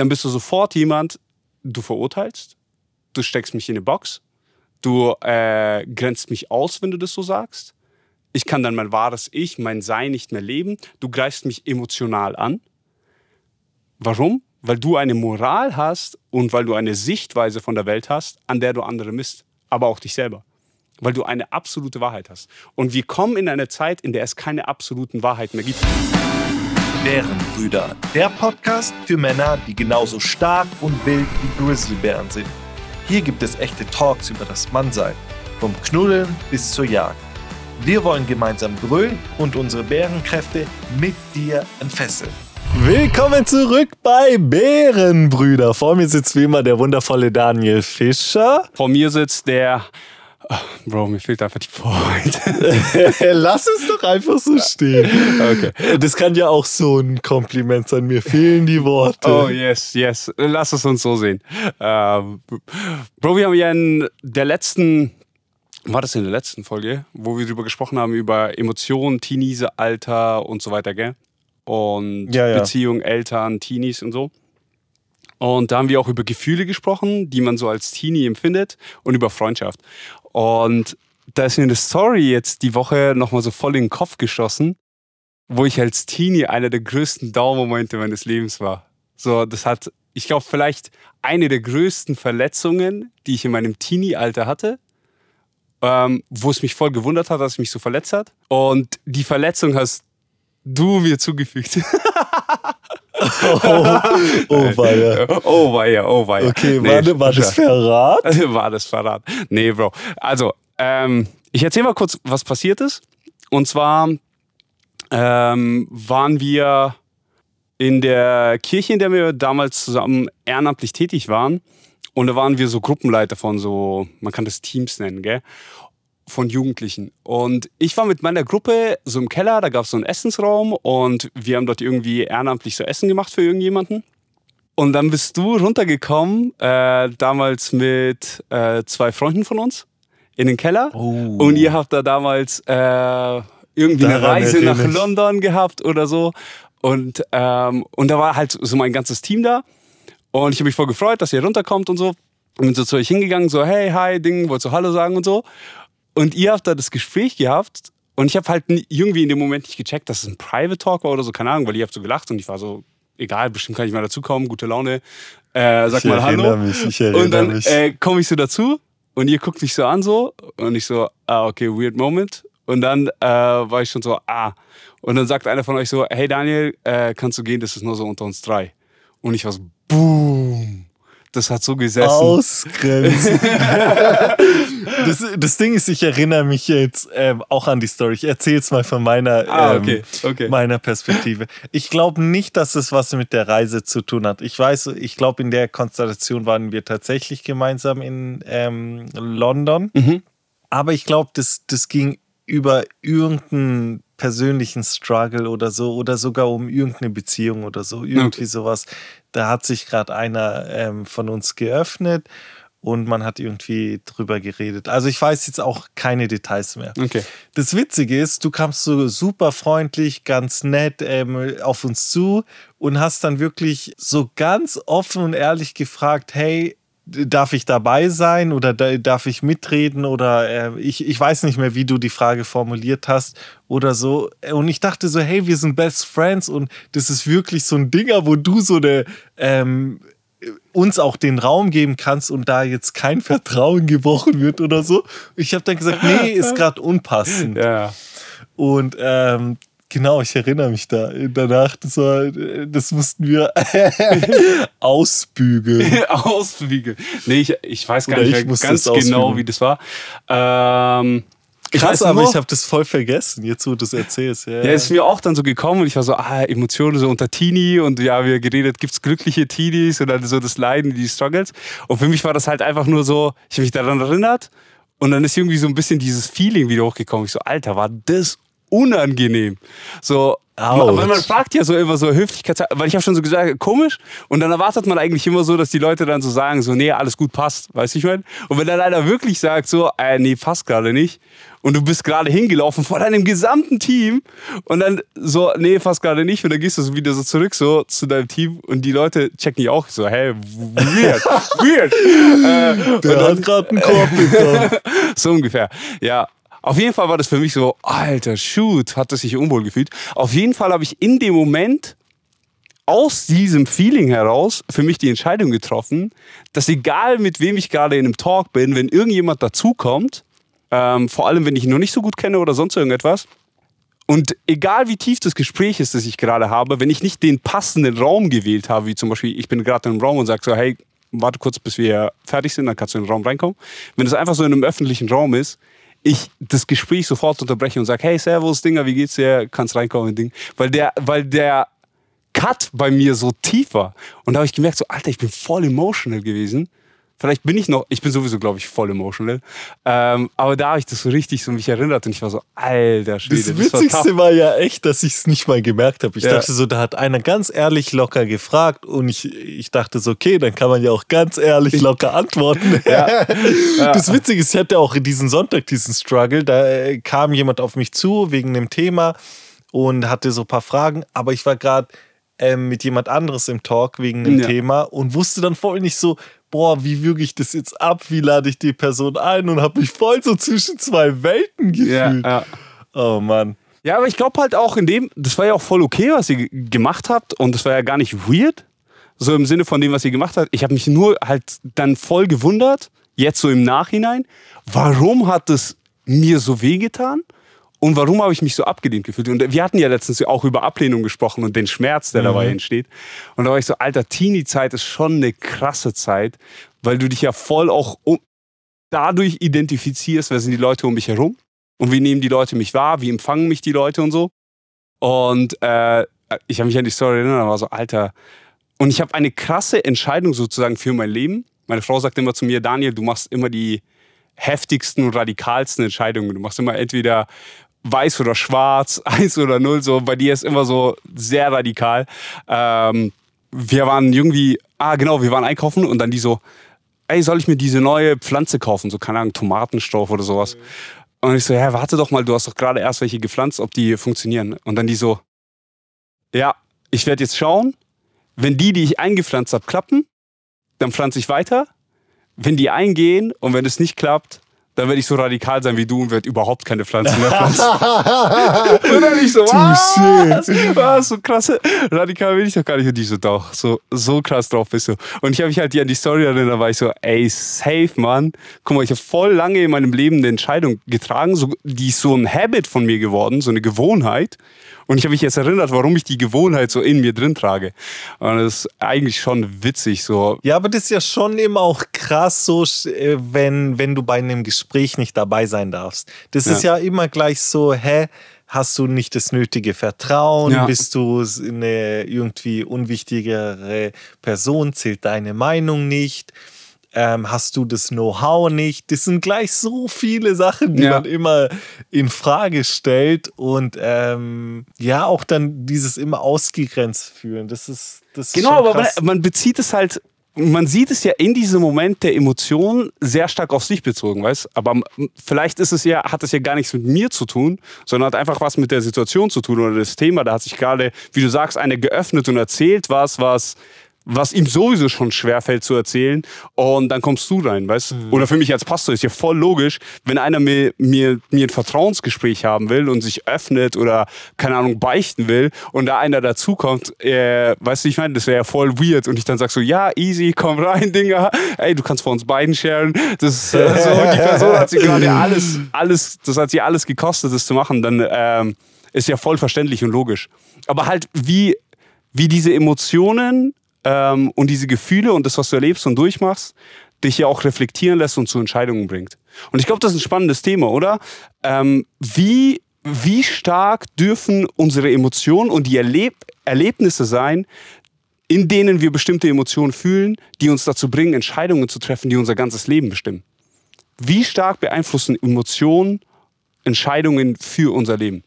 dann bist du sofort jemand, du verurteilst, du steckst mich in eine Box, du äh, grenzt mich aus, wenn du das so sagst. Ich kann dann mein wahres Ich, mein Sein nicht mehr leben. Du greifst mich emotional an. Warum? Weil du eine Moral hast und weil du eine Sichtweise von der Welt hast, an der du andere misst, aber auch dich selber. Weil du eine absolute Wahrheit hast. Und wir kommen in eine Zeit, in der es keine absoluten Wahrheiten mehr gibt. Bärenbrüder, der Podcast für Männer, die genauso stark und wild wie Grizzlybären sind. Hier gibt es echte Talks über das Mannsein, vom Knuddeln bis zur Jagd. Wir wollen gemeinsam brüllen und unsere Bärenkräfte mit dir entfesseln. Willkommen zurück bei Bärenbrüder. Vor mir sitzt wie immer der wundervolle Daniel Fischer. Vor mir sitzt der Bro, mir fehlt einfach die Vorheit. Lass es doch einfach so stehen. Okay. Das kann ja auch so ein Kompliment sein. Mir fehlen die Worte. Oh, yes, yes. Lass es uns so sehen. Ähm, Bro, wir haben ja in der letzten, war das in der letzten Folge, wo wir darüber gesprochen haben, über Emotionen, Teenies, Alter und so weiter, gell? Und ja, ja. Beziehung, Eltern, Teenies und so. Und da haben wir auch über Gefühle gesprochen, die man so als Teenie empfindet und über Freundschaft. Und da ist mir eine Story jetzt die Woche nochmal so voll in den Kopf geschossen, wo ich als Teenie einer der größten Dauermomente meines Lebens war. So, das hat, ich glaube, vielleicht eine der größten Verletzungen, die ich in meinem Teenie-Alter hatte, ähm, wo es mich voll gewundert hat, dass es mich so verletzt hat. Und die Verletzung hast du mir zugefügt. oh, oh weia. Oh weia, oh weia. Okay, nee, war, war das Verrat? War das Verrat. Nee, Bro. Also, ähm, ich erzähle mal kurz, was passiert ist. Und zwar ähm, waren wir in der Kirche, in der wir damals zusammen ehrenamtlich tätig waren. Und da waren wir so Gruppenleiter von so, man kann das Teams nennen, gell? Von Jugendlichen. Und ich war mit meiner Gruppe so im Keller, da gab es so einen Essensraum und wir haben dort irgendwie ehrenamtlich so Essen gemacht für irgendjemanden. Und dann bist du runtergekommen, äh, damals mit äh, zwei Freunden von uns in den Keller. Oh. Und ihr habt da damals äh, irgendwie Daran eine Reise nach London gehabt oder so. Und, ähm, und da war halt so mein ganzes Team da. Und ich habe mich voll gefreut, dass ihr runterkommt und so. Und bin so zu euch hingegangen, so, hey, hi, Ding, wollt so Hallo sagen und so. Und ihr habt da das Gespräch gehabt und ich habe halt irgendwie in dem Moment nicht gecheckt, dass es ein Private Talk war oder so, keine Ahnung, weil ihr habt so gelacht und ich war so, egal, bestimmt kann ich mal dazukommen, gute Laune. Äh, sag ich mal Hallo. Mich, ich erinnere und dann. Äh, komme ich so dazu und ihr guckt mich so an so und ich so, ah, okay, weird moment. Und dann äh, war ich schon so, ah. Und dann sagt einer von euch so, hey Daniel, äh, kannst du gehen, das ist nur so unter uns drei. Und ich war so, boom das hat so gesessen. Ausgrenzen. das, das Ding ist, ich erinnere mich jetzt ähm, auch an die Story. Ich erzähle es mal von meiner, ah, okay. Ähm, okay. meiner Perspektive. Ich glaube nicht, dass es was mit der Reise zu tun hat. Ich weiß, ich glaube, in der Konstellation waren wir tatsächlich gemeinsam in ähm, London. Mhm. Aber ich glaube, das, das ging über irgendeinen persönlichen Struggle oder so oder sogar um irgendeine Beziehung oder so, irgendwie okay. sowas. Da hat sich gerade einer ähm, von uns geöffnet und man hat irgendwie drüber geredet. Also ich weiß jetzt auch keine Details mehr. Okay. Das Witzige ist, du kamst so super freundlich, ganz nett ähm, auf uns zu und hast dann wirklich so ganz offen und ehrlich gefragt, hey, darf ich dabei sein oder darf ich mitreden oder äh, ich, ich weiß nicht mehr, wie du die Frage formuliert hast oder so. Und ich dachte so, hey, wir sind Best Friends und das ist wirklich so ein Dinger, wo du so eine, ähm, uns auch den Raum geben kannst und da jetzt kein Vertrauen gebrochen wird oder so. Ich habe dann gesagt, nee, ist gerade unpassend. Ja. Und ähm, Genau, ich erinnere mich da. Danach, das, war, das mussten wir ausbügeln. ausbügeln. Nee, ich, ich weiß gar Oder nicht ganz genau, wie das war. Ähm, Krass, aber ich habe das voll vergessen, jetzt wo du das erzählst. Ja, ja, ist mir auch dann so gekommen und ich war so, ah, Emotionen so unter Teenie und ja, wir geredet, gibt es glückliche Teenies und dann so das Leiden, die Struggles. Und für mich war das halt einfach nur so, ich habe mich daran erinnert und dann ist irgendwie so ein bisschen dieses Feeling wieder hochgekommen. Ich so, Alter, war das unangenehm. So, Ouch. weil man fragt ja so immer so Höflichkeit, weil ich habe schon so gesagt, komisch. Und dann erwartet man eigentlich immer so, dass die Leute dann so sagen, so, nee, alles gut passt. Weißt du, ich meine? Und wenn dann einer wirklich sagt, so, äh, nee, passt gerade nicht. Und du bist gerade hingelaufen vor deinem gesamten Team und dann so, nee, passt gerade nicht. Und dann gehst du so wieder so zurück so zu deinem Team und die Leute checken dich auch so, hey, weird, weird. äh, Der hat gerade einen Korb bekommen. so ungefähr. Ja, auf jeden Fall war das für mich so, alter, shoot, hat das sich unwohl gefühlt. Auf jeden Fall habe ich in dem Moment aus diesem Feeling heraus für mich die Entscheidung getroffen, dass egal mit wem ich gerade in einem Talk bin, wenn irgendjemand dazukommt, ähm, vor allem wenn ich ihn noch nicht so gut kenne oder sonst irgendetwas, und egal wie tief das Gespräch ist, das ich gerade habe, wenn ich nicht den passenden Raum gewählt habe, wie zum Beispiel, ich bin gerade in einem Raum und sage so, hey, warte kurz, bis wir fertig sind, dann kannst du in den Raum reinkommen. Wenn es einfach so in einem öffentlichen Raum ist, ich das Gespräch sofort unterbreche und sage, hey, Servus, Dinger, wie geht's dir? Kannst reinkommen, Ding. Weil der, weil der Cut bei mir so tief war. Und da habe ich gemerkt, so, Alter, ich bin voll emotional gewesen. Vielleicht bin ich noch, ich bin sowieso, glaube ich, voll emotional. Ähm, aber da habe ich das so richtig so mich erinnert und ich war so, alter Schwede. Das Witzigste war, war, ja echt, dass ich es nicht mal gemerkt habe. Ich ja. dachte so, da hat einer ganz ehrlich locker gefragt und ich, ich dachte so, okay, dann kann man ja auch ganz ehrlich locker antworten. Ja. Ja. Das Witzige ist, ich hatte auch diesen Sonntag diesen Struggle, da äh, kam jemand auf mich zu wegen dem Thema und hatte so ein paar Fragen, aber ich war gerade ähm, mit jemand anderes im Talk wegen dem Thema und wusste dann voll nicht so, boah, wie würge ich das jetzt ab? Wie lade ich die Person ein? Und habe mich voll so zwischen zwei Welten gefühlt. Ja, ja. Oh Mann. Ja, aber ich glaube halt auch in dem, das war ja auch voll okay, was ihr gemacht habt und das war ja gar nicht weird. So im Sinne von dem, was ihr gemacht habt. Ich habe mich nur halt dann voll gewundert, jetzt so im Nachhinein, warum hat es mir so wehgetan? Und warum habe ich mich so abgelehnt gefühlt? Und wir hatten ja letztens auch über Ablehnung gesprochen und den Schmerz, der mhm. dabei entsteht. Und da war ich so, alter, Teenie-Zeit ist schon eine krasse Zeit, weil du dich ja voll auch dadurch identifizierst, wer sind die Leute um mich herum und wie nehmen die Leute mich wahr, wie empfangen mich die Leute und so. Und äh, ich habe mich an die Story erinnert, war so, alter. Und ich habe eine krasse Entscheidung sozusagen für mein Leben. Meine Frau sagt immer zu mir, Daniel, du machst immer die heftigsten und radikalsten Entscheidungen. Du machst immer entweder weiß oder schwarz, eins oder null, so bei dir ist immer so sehr radikal. Ähm, wir waren irgendwie, ah genau, wir waren einkaufen und dann die so, ey, soll ich mir diese neue Pflanze kaufen? So, keine Ahnung, Tomatenstoff oder sowas. Mhm. Und ich so, ja, warte doch mal, du hast doch gerade erst welche gepflanzt, ob die funktionieren. Und dann die so, ja, ich werde jetzt schauen, wenn die, die ich eingepflanzt habe, klappen, dann pflanze ich weiter. Wenn die eingehen und wenn es nicht klappt, dann werde ich so radikal sein wie du und werde überhaupt keine Pflanzen mehr pflanzen. und dann ich so, was? was? So krass. Radikal will ich doch gar nicht. Und die so, doch, so, so krass drauf bist du. Und ich habe mich halt die an die Story erinnert, da war ich so, ey, safe, Mann. Guck mal, ich habe voll lange in meinem Leben eine Entscheidung getragen, so, die ist so ein Habit von mir geworden, so eine Gewohnheit. Und ich habe mich jetzt erinnert, warum ich die Gewohnheit so in mir drin trage. Und das ist eigentlich schon witzig so. Ja, aber das ist ja schon immer auch krass so, äh, wenn, wenn du bei einem Gespräch nicht dabei sein darfst. Das ja. ist ja immer gleich so, hä? Hast du nicht das nötige Vertrauen? Ja. Bist du eine irgendwie unwichtigere Person? Zählt deine Meinung nicht? Ähm, hast du das Know-how nicht? Das sind gleich so viele Sachen, die ja. man immer in Frage stellt und ähm, ja, auch dann dieses immer ausgegrenzt fühlen. Das ist, das ist genau, aber man, man bezieht es halt man sieht es ja in diesem Moment der Emotion sehr stark auf sich bezogen, weißt? Aber vielleicht ist es ja, hat es ja gar nichts mit mir zu tun, sondern hat einfach was mit der Situation zu tun oder das Thema. Da hat sich gerade, wie du sagst, eine geöffnet und erzählt was, was was ihm sowieso schon schwerfällt zu erzählen. Und dann kommst du rein, weißt mhm. Oder für mich als Pastor ist ja voll logisch, wenn einer mir, mir, mir ein Vertrauensgespräch haben will und sich öffnet oder, keine Ahnung, beichten will und da einer dazukommt, äh, weißt du, ich meine, das wäre ja voll weird. Und ich dann sag so, ja, easy, komm rein, Dinger. Ey, du kannst vor uns beiden sharen. Das äh, so, die Person hat sich gerade alles, alles, das hat sie alles gekostet, das zu machen. Dann ähm, ist ja voll verständlich und logisch. Aber halt, wie, wie diese Emotionen ähm, und diese Gefühle und das, was du erlebst und durchmachst, dich ja auch reflektieren lässt und zu Entscheidungen bringt. Und ich glaube, das ist ein spannendes Thema, oder? Ähm, wie, wie stark dürfen unsere Emotionen und die Erleb Erlebnisse sein, in denen wir bestimmte Emotionen fühlen, die uns dazu bringen, Entscheidungen zu treffen, die unser ganzes Leben bestimmen? Wie stark beeinflussen Emotionen Entscheidungen für unser Leben?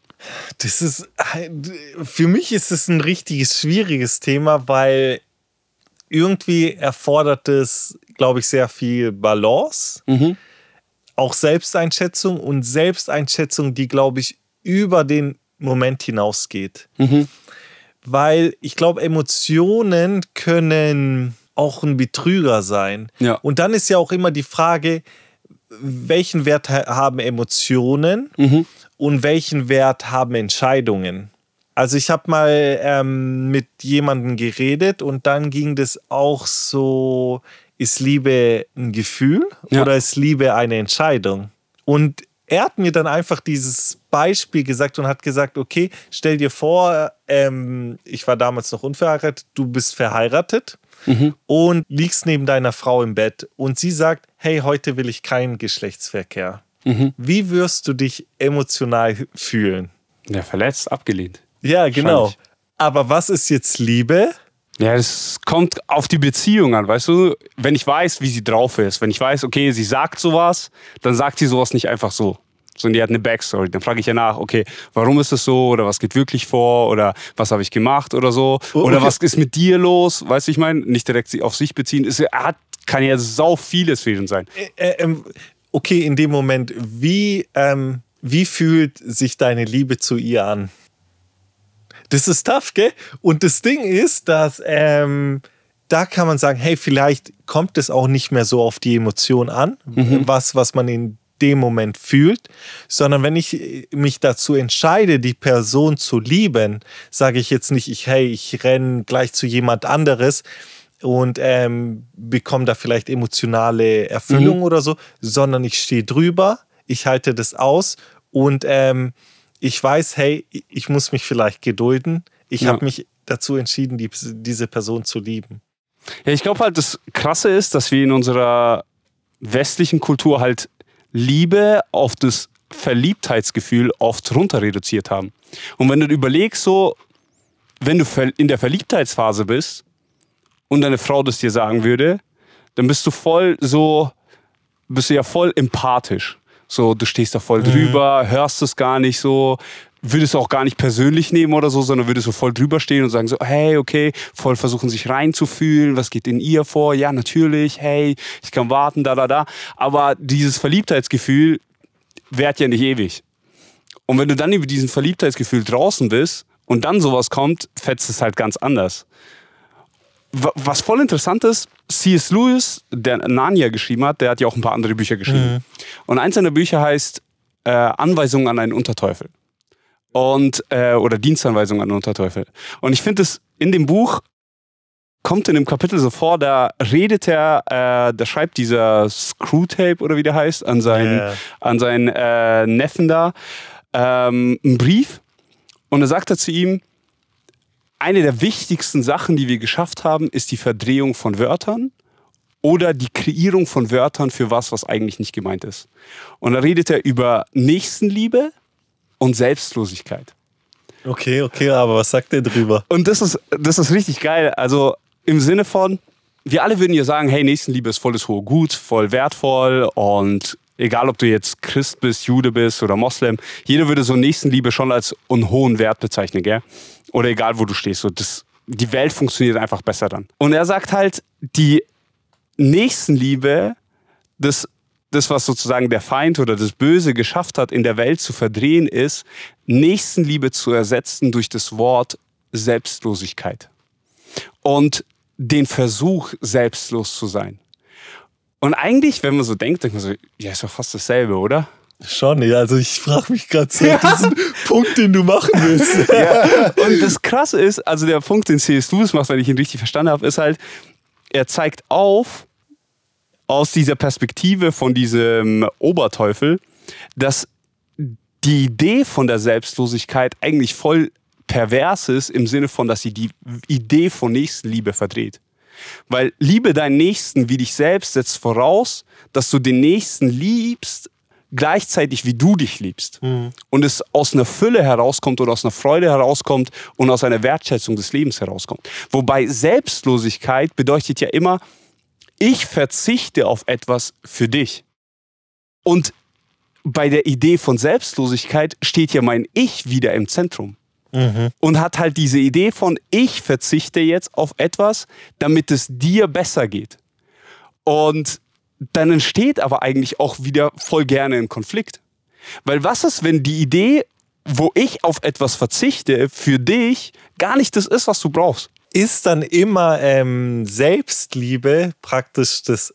Das ist, für mich ist es ein richtiges schwieriges Thema, weil irgendwie erfordert es, glaube ich, sehr viel Balance, mhm. auch Selbsteinschätzung und Selbsteinschätzung, die, glaube ich, über den Moment hinausgeht. Mhm. Weil ich glaube, Emotionen können auch ein Betrüger sein. Ja. Und dann ist ja auch immer die Frage, welchen Wert haben Emotionen mhm. und welchen Wert haben Entscheidungen? Also ich habe mal ähm, mit jemandem geredet und dann ging das auch so, ist Liebe ein Gefühl ja. oder ist Liebe eine Entscheidung? Und er hat mir dann einfach dieses Beispiel gesagt und hat gesagt, okay, stell dir vor, ähm, ich war damals noch unverheiratet, du bist verheiratet mhm. und liegst neben deiner Frau im Bett und sie sagt, hey, heute will ich keinen Geschlechtsverkehr. Mhm. Wie wirst du dich emotional fühlen? Ja, verletzt, abgelehnt. Ja, genau. Aber was ist jetzt Liebe? Ja, es kommt auf die Beziehung an, weißt du? Wenn ich weiß, wie sie drauf ist, wenn ich weiß, okay, sie sagt sowas, dann sagt sie sowas nicht einfach so. Sondern die hat eine Backstory. Dann frage ich ja nach, okay, warum ist das so? Oder was geht wirklich vor? Oder was habe ich gemacht oder so? Oh, okay. Oder was ist mit dir los? Weißt du, ich meine, nicht direkt auf sich beziehen. Es hat, kann ja sau vieles fehlen sein. Äh, äh, okay, in dem Moment, wie, ähm, wie fühlt sich deine Liebe zu ihr an? Das ist tough, gell? Und das Ding ist, dass ähm, da kann man sagen, hey, vielleicht kommt es auch nicht mehr so auf die Emotion an, mhm. was, was man in dem Moment fühlt, sondern wenn ich mich dazu entscheide, die Person zu lieben, sage ich jetzt nicht, ich, hey, ich renne gleich zu jemand anderes und ähm, bekomme da vielleicht emotionale Erfüllung mhm. oder so, sondern ich stehe drüber, ich halte das aus und ähm, ich weiß, hey, ich muss mich vielleicht gedulden. Ich ja. habe mich dazu entschieden, die, diese Person zu lieben. Ja, ich glaube halt, das Krasse ist, dass wir in unserer westlichen Kultur halt Liebe auf das Verliebtheitsgefühl oft runter reduziert haben. Und wenn du überlegst, so, wenn du in der Verliebtheitsphase bist und deine Frau das dir sagen würde, dann bist du voll so, bist du ja voll empathisch. So, du stehst da voll mhm. drüber, hörst es gar nicht so, würdest auch gar nicht persönlich nehmen oder so, sondern würdest du voll drüber stehen und sagen so, hey, okay, voll versuchen sich reinzufühlen, was geht in ihr vor? Ja, natürlich, hey, ich kann warten, da, da, da. Aber dieses Verliebtheitsgefühl währt ja nicht ewig. Und wenn du dann über diesen Verliebtheitsgefühl draußen bist und dann sowas kommt, fetzt es halt ganz anders was voll interessant ist, C.S. Lewis, der Narnia geschrieben hat, der hat ja auch ein paar andere Bücher geschrieben. Mhm. Und eins seiner Bücher heißt äh, Anweisungen an einen Unterteufel. Und, äh, oder Dienstanweisungen an einen Unterteufel. Und ich finde es in dem Buch kommt in dem Kapitel so vor, da redet er, äh, da schreibt dieser Screwtape oder wie der heißt, an seinen, yeah. an seinen äh, Neffen da ähm, einen Brief. Und er sagt er zu ihm, eine der wichtigsten Sachen, die wir geschafft haben, ist die Verdrehung von Wörtern oder die Kreierung von Wörtern für was, was eigentlich nicht gemeint ist. Und da redet er über Nächstenliebe und Selbstlosigkeit. Okay, okay, aber was sagt er drüber? Und das ist, das ist richtig geil. Also im Sinne von, wir alle würden ja sagen, hey, Nächstenliebe ist voll das hohe Gut, voll wertvoll und egal ob du jetzt Christ bist, Jude bist oder Moslem, jeder würde so Nächstenliebe schon als einen hohen Wert bezeichnen, gell? Oder egal, wo du stehst. So, das, die Welt funktioniert einfach besser dann. Und er sagt halt, die Nächstenliebe, das, das, was sozusagen der Feind oder das Böse geschafft hat, in der Welt zu verdrehen, ist, Nächstenliebe zu ersetzen durch das Wort Selbstlosigkeit. Und den Versuch, selbstlos zu sein. Und eigentlich, wenn man so denkt, denkt man so, ja, ist doch fast dasselbe, oder? Schon, ja. Also ich frage mich gerade so, ja. diesen Punkt, den du machen willst. Ja. Und das Krasse ist, also der Punkt, den C.S. Lewis macht, wenn ich ihn richtig verstanden habe, ist halt, er zeigt auf, aus dieser Perspektive von diesem Oberteufel, dass die Idee von der Selbstlosigkeit eigentlich voll pervers ist, im Sinne von, dass sie die Idee von Nächstenliebe verdreht. Weil Liebe deinen Nächsten wie dich selbst setzt voraus, dass du den Nächsten liebst, gleichzeitig wie du dich liebst. Mhm. Und es aus einer Fülle herauskommt oder aus einer Freude herauskommt und aus einer Wertschätzung des Lebens herauskommt. Wobei Selbstlosigkeit bedeutet ja immer, ich verzichte auf etwas für dich. Und bei der Idee von Selbstlosigkeit steht ja mein Ich wieder im Zentrum. Mhm. Und hat halt diese Idee von, ich verzichte jetzt auf etwas, damit es dir besser geht. Und dann entsteht aber eigentlich auch wieder voll gerne ein Konflikt. Weil was ist, wenn die Idee, wo ich auf etwas verzichte, für dich gar nicht das ist, was du brauchst? Ist dann immer ähm, Selbstliebe praktisch das,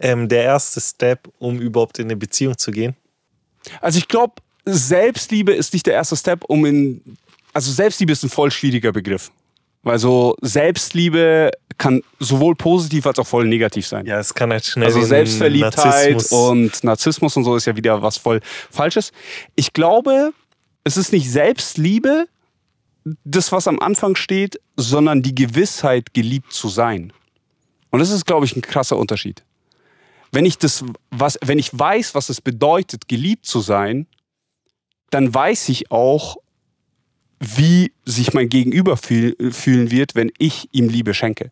ähm, der erste Step, um überhaupt in eine Beziehung zu gehen? Also ich glaube, Selbstliebe ist nicht der erste Step, um in also Selbstliebe ist ein voll schwieriger Begriff. Weil so Selbstliebe kann sowohl positiv als auch voll negativ sein. Ja, es kann halt schnell. Also Selbstverliebtheit Narzissmus. und Narzissmus und so ist ja wieder was voll Falsches. Ich glaube, es ist nicht Selbstliebe, das, was am Anfang steht, sondern die Gewissheit, geliebt zu sein. Und das ist, glaube ich, ein krasser Unterschied. Wenn ich, das, was, wenn ich weiß, was es bedeutet, geliebt zu sein, dann weiß ich auch, wie sich mein Gegenüber fühl, fühlen wird, wenn ich ihm Liebe schenke.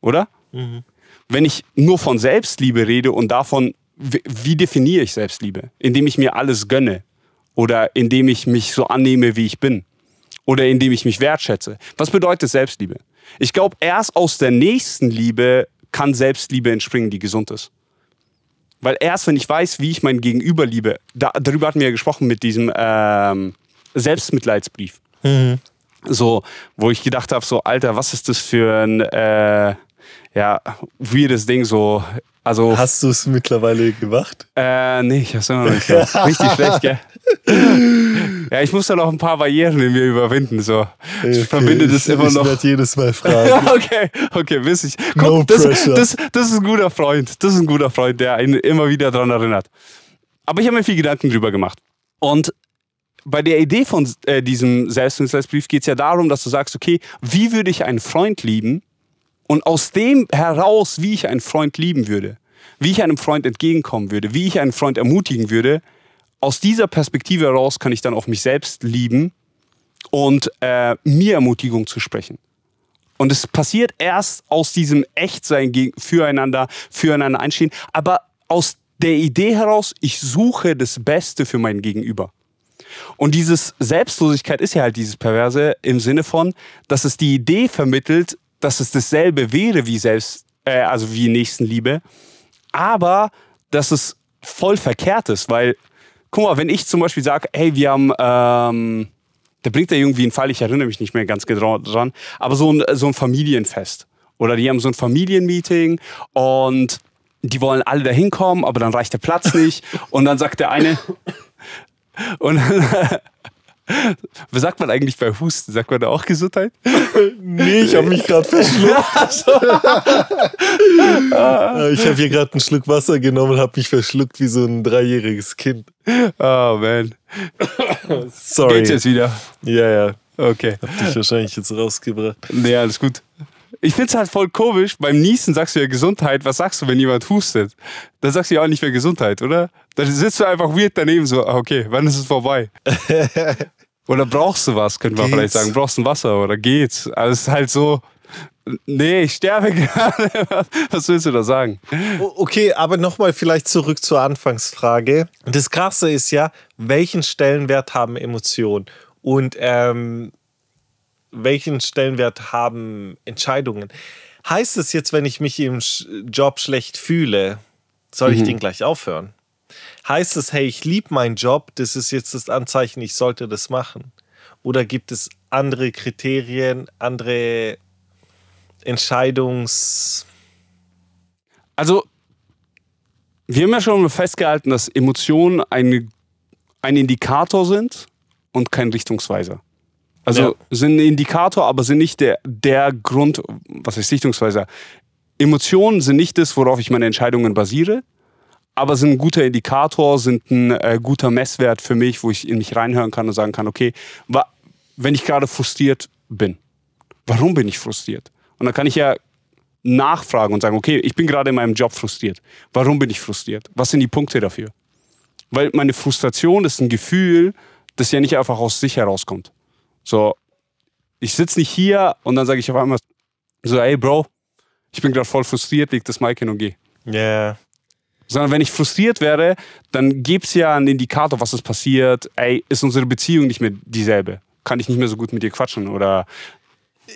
Oder? Mhm. Wenn ich nur von Selbstliebe rede und davon, wie definiere ich Selbstliebe? Indem ich mir alles gönne oder indem ich mich so annehme, wie ich bin oder indem ich mich wertschätze. Was bedeutet Selbstliebe? Ich glaube, erst aus der nächsten Liebe kann Selbstliebe entspringen, die gesund ist. Weil erst wenn ich weiß, wie ich mein Gegenüber liebe, da, darüber hatten wir ja gesprochen mit diesem ähm, Selbstmitleidsbrief. Mhm. So, wo ich gedacht habe, so, Alter, was ist das für ein äh, ja, weirdes Ding, so. Also, Hast du es mittlerweile gemacht? Äh, nee, ich hab's immer noch nicht. So. Richtig schlecht, gell? ja, ich muss da noch ein paar Barrieren in mir überwinden. So. Ich okay, verbinde das ich, immer noch. Ich jedes Mal fragen. okay, okay, wiss ich. Guck, no das, das, das, ist ein guter Freund. Das ist ein guter Freund, der ihn immer wieder daran erinnert. Aber ich habe mir viel Gedanken drüber gemacht. Und bei der Idee von äh, diesem Selbstmitleidsbrief geht es ja darum, dass du sagst, okay, wie würde ich einen Freund lieben? Und aus dem heraus, wie ich einen Freund lieben würde, wie ich einem Freund entgegenkommen würde, wie ich einen Freund ermutigen würde, aus dieser Perspektive heraus kann ich dann auch mich selbst lieben und äh, mir Ermutigung zu sprechen. Und es passiert erst aus diesem Echtsein füreinander, füreinander einstehen, aber aus der Idee heraus, ich suche das Beste für mein Gegenüber. Und dieses Selbstlosigkeit ist ja halt dieses Perverse im Sinne von, dass es die Idee vermittelt, dass es dasselbe wäre wie selbst, äh, also wie Nächstenliebe, aber dass es voll verkehrt ist, weil, guck mal, wenn ich zum Beispiel sage, hey, wir haben, ähm, da bringt er irgendwie einen Fall, ich erinnere mich nicht mehr ganz genau dran, aber so ein, so ein Familienfest. Oder die haben so ein Familienmeeting und die wollen alle da hinkommen, aber dann reicht der Platz nicht. Und dann sagt der eine, und was sagt man eigentlich bei Husten? Sagt man da auch Gesundheit? nee, ich habe mich gerade verschluckt. ich habe hier gerade einen Schluck Wasser genommen und habe mich verschluckt wie so ein dreijähriges Kind. Oh man. Sorry. Geht's jetzt wieder? Ja, ja. Okay. Hab dich wahrscheinlich jetzt rausgebracht. Nee, alles gut. Ich finde es halt voll komisch. Beim Niesen sagst du ja Gesundheit. Was sagst du, wenn jemand hustet? Da sagst du ja auch nicht mehr Gesundheit, oder? Da sitzt du einfach weird daneben so, ah, okay, wann ist es vorbei? oder brauchst du was, könnte man vielleicht sagen. Brauchst du ein Wasser oder geht's? Also es ist halt so, nee, ich sterbe gerade. was willst du da sagen? Okay, aber nochmal vielleicht zurück zur Anfangsfrage. Das Krasse ist ja, welchen Stellenwert haben Emotionen? Und ähm, welchen Stellenwert haben Entscheidungen? Heißt es jetzt, wenn ich mich im Job schlecht fühle, soll ich mhm. den gleich aufhören? Heißt es, hey, ich liebe meinen Job, das ist jetzt das Anzeichen, ich sollte das machen? Oder gibt es andere Kriterien, andere Entscheidungs... Also, wir haben ja schon festgehalten, dass Emotionen ein, ein Indikator sind und kein Richtungsweiser. Also ja. sind ein Indikator, aber sind nicht der, der Grund, was ist Richtungsweiser? Emotionen sind nicht das, worauf ich meine Entscheidungen basiere, aber sind ein guter Indikator, sind ein äh, guter Messwert für mich, wo ich in mich reinhören kann und sagen kann, okay, wenn ich gerade frustriert bin, warum bin ich frustriert? Und dann kann ich ja nachfragen und sagen, okay, ich bin gerade in meinem Job frustriert. Warum bin ich frustriert? Was sind die Punkte dafür? Weil meine Frustration ist ein Gefühl, das ja nicht einfach aus sich herauskommt. So, ich sitze nicht hier und dann sage ich auf einmal so, ey Bro, ich bin gerade voll frustriert, leg das Mic hin und geh. Ja. Yeah. Sondern wenn ich frustriert wäre, dann gibt es ja einen Indikator, was ist passiert. Ey, ist unsere Beziehung nicht mehr dieselbe? Kann ich nicht mehr so gut mit dir quatschen? Oder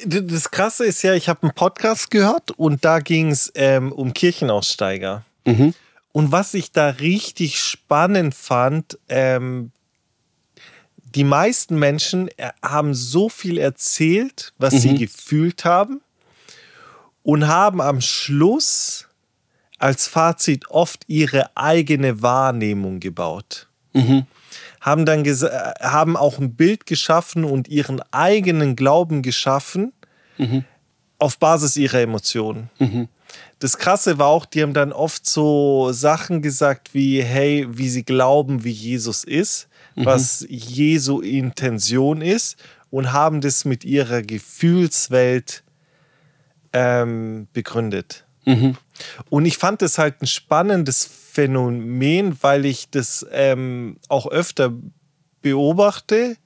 das Krasse ist ja, ich habe einen Podcast gehört und da ging es ähm, um Kirchenaussteiger. Mhm. Und was ich da richtig spannend fand, ähm, die meisten Menschen äh, haben so viel erzählt, was mhm. sie gefühlt haben und haben am Schluss als Fazit oft ihre eigene Wahrnehmung gebaut. Mhm. Haben dann haben auch ein Bild geschaffen und ihren eigenen Glauben geschaffen mhm. auf Basis ihrer Emotionen. Mhm. Das Krasse war auch, die haben dann oft so Sachen gesagt wie, hey, wie sie glauben, wie Jesus ist. Was Jesu Intention ist und haben das mit ihrer Gefühlswelt ähm, begründet. Mhm. Und ich fand das halt ein spannendes Phänomen, weil ich das ähm, auch öfter beobachte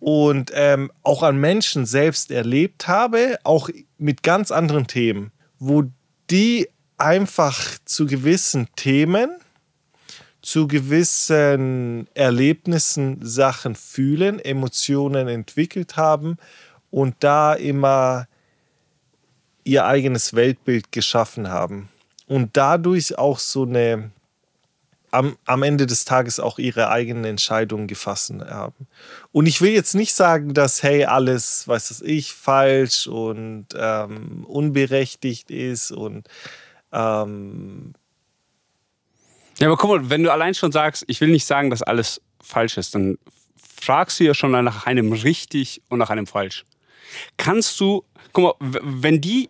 und ähm, auch an Menschen selbst erlebt habe, auch mit ganz anderen Themen, wo die einfach zu gewissen Themen, zu gewissen Erlebnissen Sachen fühlen, Emotionen entwickelt haben und da immer ihr eigenes Weltbild geschaffen haben und dadurch auch so eine am, am Ende des Tages auch ihre eigenen Entscheidungen gefasst haben. Und ich will jetzt nicht sagen, dass hey alles, weiß das ich, falsch und ähm, unberechtigt ist und ähm ja, aber guck mal, wenn du allein schon sagst, ich will nicht sagen, dass alles falsch ist, dann fragst du ja schon nach einem richtig und nach einem falsch. Kannst du, guck mal, wenn die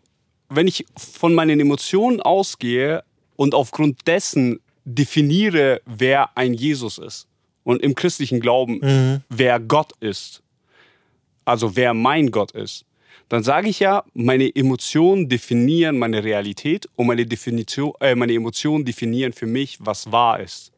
wenn ich von meinen Emotionen ausgehe und aufgrund dessen definiere, wer ein Jesus ist und im christlichen Glauben, mhm. wer Gott ist, also wer mein Gott ist, dann sage ich ja, meine Emotionen definieren meine Realität und meine, Definition, äh, meine Emotionen definieren für mich, was wahr ist.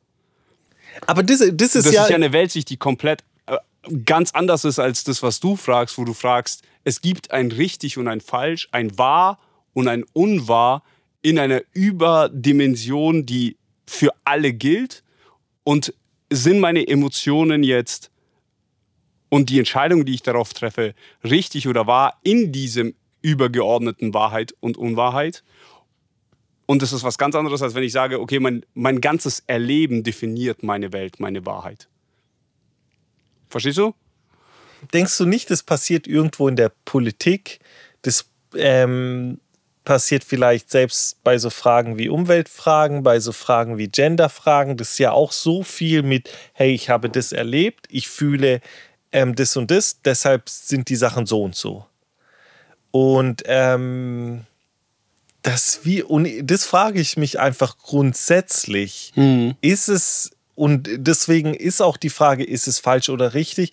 Aber das, das ist das ja. ist ja eine Weltsicht, die komplett äh, ganz anders ist als das, was du fragst, wo du fragst, es gibt ein richtig und ein falsch, ein wahr und ein Unwahr in einer Überdimension, die für alle gilt? Und sind meine Emotionen jetzt und die Entscheidung, die ich darauf treffe, richtig oder wahr in diesem übergeordneten Wahrheit und Unwahrheit? Und das ist was ganz anderes, als wenn ich sage, okay, mein, mein ganzes Erleben definiert meine Welt, meine Wahrheit. Verstehst du? Denkst du nicht, das passiert irgendwo in der Politik? Das ähm, passiert vielleicht selbst bei so Fragen wie Umweltfragen, bei so Fragen wie Genderfragen. Das ist ja auch so viel mit, hey, ich habe das erlebt, ich fühle ähm, das und das, deshalb sind die Sachen so und so. Und ähm, das wie, und das frage ich mich einfach grundsätzlich. Mhm. Ist es, und deswegen ist auch die Frage, ist es falsch oder richtig,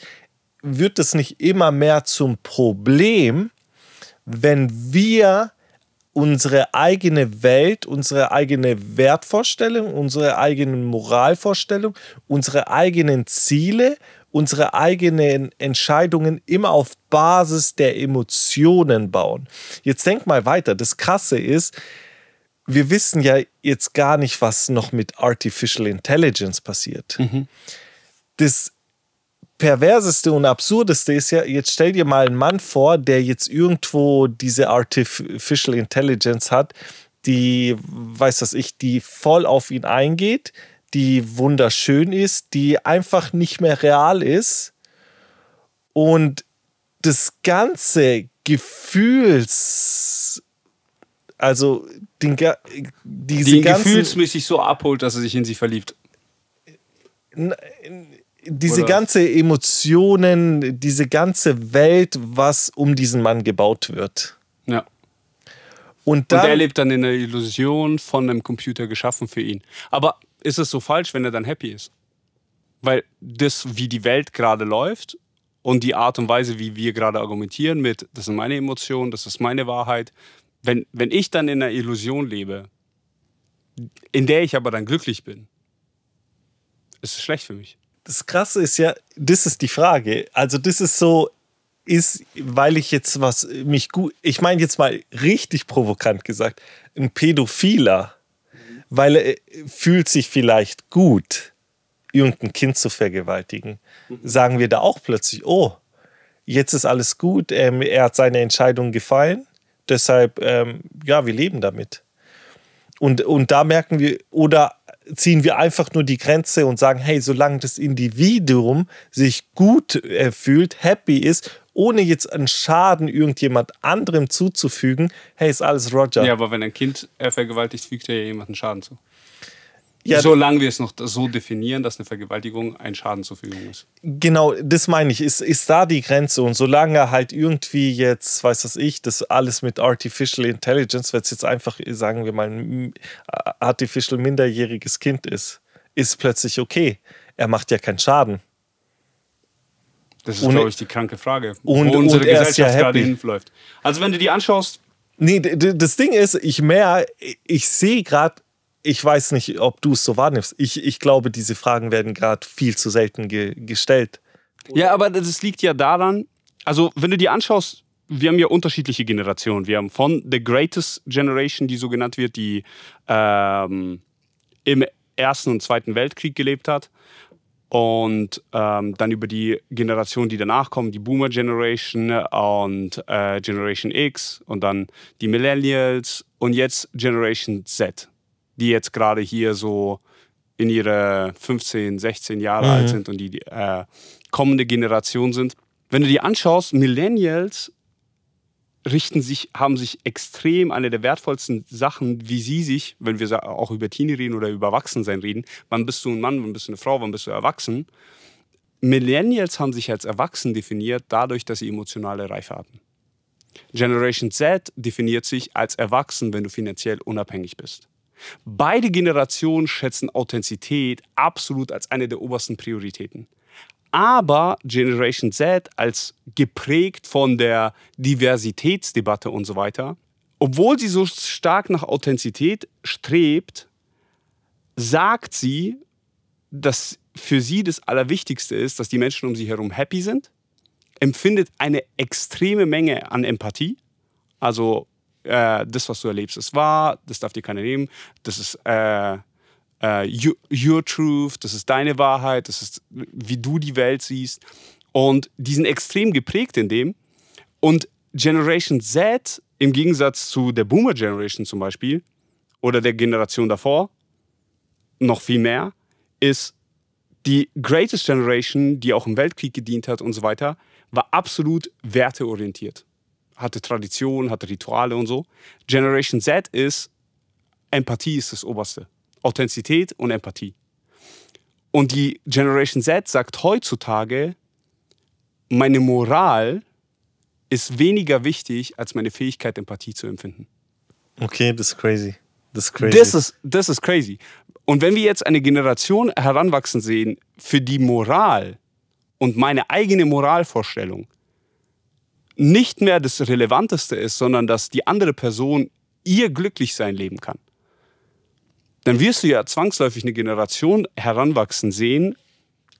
wird es nicht immer mehr zum Problem, wenn wir unsere eigene Welt, unsere eigene Wertvorstellung, unsere eigenen Moralvorstellung, unsere eigenen Ziele, unsere eigenen Entscheidungen immer auf Basis der Emotionen bauen. Jetzt denk mal weiter. Das Krasse ist, wir wissen ja jetzt gar nicht, was noch mit Artificial Intelligence passiert. Mhm. Das perverseste und absurdeste ist ja, jetzt stell dir mal einen Mann vor, der jetzt irgendwo diese Artificial Intelligence hat, die, weiß das ich, die voll auf ihn eingeht, die wunderschön ist, die einfach nicht mehr real ist und das ganze Gefühls, also den, diese die ganze, gefühlsmäßig so abholt, dass er sich in sie verliebt diese Oder? ganze Emotionen, diese ganze Welt, was um diesen Mann gebaut wird. Ja. Und, dann, Und er lebt dann in der Illusion von einem Computer geschaffen für ihn. Aber ist es so falsch, wenn er dann happy ist? Weil das, wie die Welt gerade läuft und die Art und Weise, wie wir gerade argumentieren mit, das sind meine Emotionen, das ist meine Wahrheit, wenn, wenn ich dann in einer Illusion lebe, in der ich aber dann glücklich bin, ist es schlecht für mich das Krasse ist ja, das ist die Frage. Also, das ist so, ist, weil ich jetzt was mich gut, ich meine jetzt mal richtig provokant gesagt, ein Pädophiler weil er fühlt sich vielleicht gut, irgendein Kind zu vergewaltigen. Mhm. Sagen wir da auch plötzlich, oh, jetzt ist alles gut, ähm, er hat seine Entscheidung gefallen, deshalb, ähm, ja, wir leben damit. Und, und da merken wir, oder ziehen wir einfach nur die Grenze und sagen, hey, solange das Individuum sich gut äh, fühlt, happy ist, ohne jetzt einen Schaden irgendjemand anderem zuzufügen, hey, ist alles Roger. Ja, aber wenn ein Kind äh, vergewaltigt, fügt er ja jemanden Schaden zu. Ja, Solange wir es noch so definieren, dass eine Vergewaltigung ein Schadenzufügung ist. Genau, das meine ich, ist, ist da die Grenze. Und solange halt irgendwie jetzt, weiß das ich, das alles mit Artificial Intelligence, wenn es jetzt einfach, sagen wir mal, ein artificial minderjähriges Kind ist, ist plötzlich okay. Er macht ja keinen Schaden. Das ist, glaube ich, die kranke Frage, und, wo unsere Gesellschaft ja gerade hinläuft. Also wenn du die anschaust. Nee, das Ding ist, ich mehr, ich sehe gerade ich weiß nicht, ob du es so wahrnimmst. Ich, ich glaube, diese Fragen werden gerade viel zu selten ge gestellt. Ja, aber das liegt ja daran, also wenn du dir anschaust, wir haben ja unterschiedliche Generationen. Wir haben von The Greatest Generation, die so genannt wird, die ähm, im Ersten und Zweiten Weltkrieg gelebt hat. Und ähm, dann über die Generation, die danach kommen, die Boomer Generation und äh, Generation X und dann die Millennials und jetzt Generation Z die jetzt gerade hier so in ihre 15, 16 Jahre mhm. alt sind und die äh, kommende Generation sind. Wenn du dir anschaust, Millennials richten sich, haben sich extrem eine der wertvollsten Sachen, wie sie sich, wenn wir auch über Teenie reden oder über Erwachsensein reden, wann bist du ein Mann, wann bist du eine Frau, wann bist du erwachsen. Millennials haben sich als erwachsen definiert, dadurch, dass sie emotionale Reife hatten. Generation Z definiert sich als erwachsen, wenn du finanziell unabhängig bist. Beide Generationen schätzen Authentizität absolut als eine der obersten Prioritäten. Aber Generation Z als geprägt von der Diversitätsdebatte und so weiter, obwohl sie so stark nach Authentizität strebt, sagt sie, dass für sie das Allerwichtigste ist, dass die Menschen um sie herum happy sind, empfindet eine extreme Menge an Empathie, also äh, das, was du erlebst, ist wahr, das darf dir keiner nehmen, das ist äh, äh, your, your, truth, das ist deine Wahrheit, das ist, wie du die Welt siehst. Und die sind extrem geprägt in dem. Und Generation Z, im Gegensatz zu der Boomer Generation zum Beispiel, oder der Generation davor, noch viel mehr, ist die Greatest Generation, die auch im Weltkrieg gedient hat und so weiter, war absolut werteorientiert hatte Tradition, hatte Rituale und so. Generation Z ist, Empathie ist das Oberste. Authentizität und Empathie. Und die Generation Z sagt heutzutage, meine Moral ist weniger wichtig als meine Fähigkeit, Empathie zu empfinden. Okay, das ist crazy. Das ist crazy. Das ist, das ist crazy. Und wenn wir jetzt eine Generation heranwachsen sehen, für die Moral und meine eigene Moralvorstellung nicht mehr das Relevanteste ist, sondern dass die andere Person ihr Glücklichsein leben kann, dann wirst du ja zwangsläufig eine Generation heranwachsen sehen,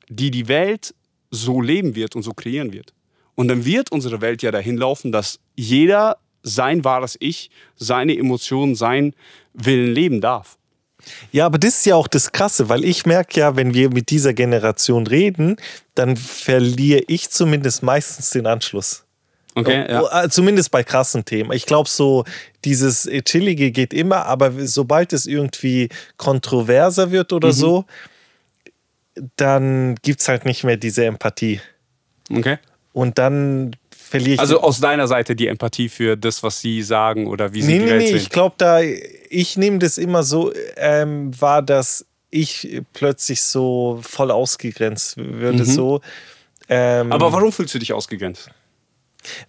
die die Welt so leben wird und so kreieren wird. Und dann wird unsere Welt ja dahin laufen, dass jeder sein wahres Ich, seine Emotionen, sein Willen leben darf. Ja, aber das ist ja auch das Krasse, weil ich merke ja, wenn wir mit dieser Generation reden, dann verliere ich zumindest meistens den Anschluss. Okay, ja. Äh, zumindest bei krassen Themen. Ich glaube, so dieses Chillige geht immer, aber sobald es irgendwie kontroverser wird oder mhm. so, dann gibt es halt nicht mehr diese Empathie. Okay. Und dann verliere ich. Also aus deiner Seite die Empathie für das, was sie sagen oder wie sie nee, die nee, Welt nee, sehen. Ich glaube, da, ich nehme das immer so ähm, wahr, dass ich plötzlich so voll ausgegrenzt würde. Mhm. So. Ähm, aber warum fühlst du dich ausgegrenzt?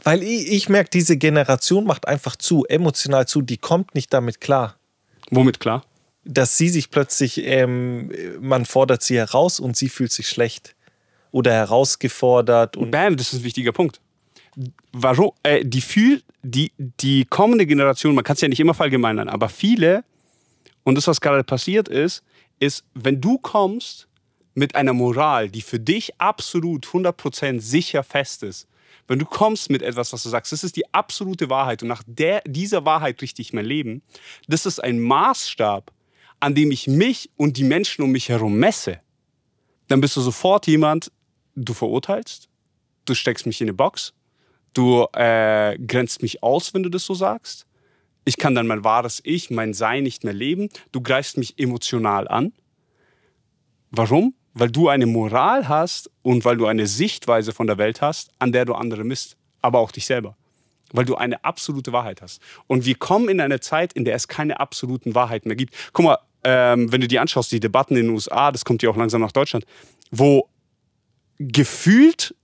Weil ich, ich merke, diese Generation macht einfach zu, emotional zu, die kommt nicht damit klar. Womit klar? Dass sie sich plötzlich, ähm, man fordert sie heraus und sie fühlt sich schlecht. Oder herausgefordert. Und Bam, das ist ein wichtiger Punkt. Warum? Äh, die, fühl, die, die kommende Generation, man kann es ja nicht immer verallgemeinern, aber viele, und das, was gerade passiert ist, ist, wenn du kommst mit einer Moral, die für dich absolut 100% sicher fest ist, wenn du kommst mit etwas, was du sagst, das ist die absolute Wahrheit und nach der, dieser Wahrheit richte ich mein Leben, das ist ein Maßstab, an dem ich mich und die Menschen um mich herum messe, dann bist du sofort jemand, du verurteilst, du steckst mich in eine Box, du äh, grenzt mich aus, wenn du das so sagst. Ich kann dann mein wahres Ich, mein Sein nicht mehr leben. Du greifst mich emotional an. Warum? Weil du eine Moral hast und weil du eine Sichtweise von der Welt hast, an der du andere misst, aber auch dich selber. Weil du eine absolute Wahrheit hast. Und wir kommen in eine Zeit, in der es keine absoluten Wahrheiten mehr gibt. Guck mal, ähm, wenn du dir anschaust, die Debatten in den USA, das kommt ja auch langsam nach Deutschland, wo gefühlt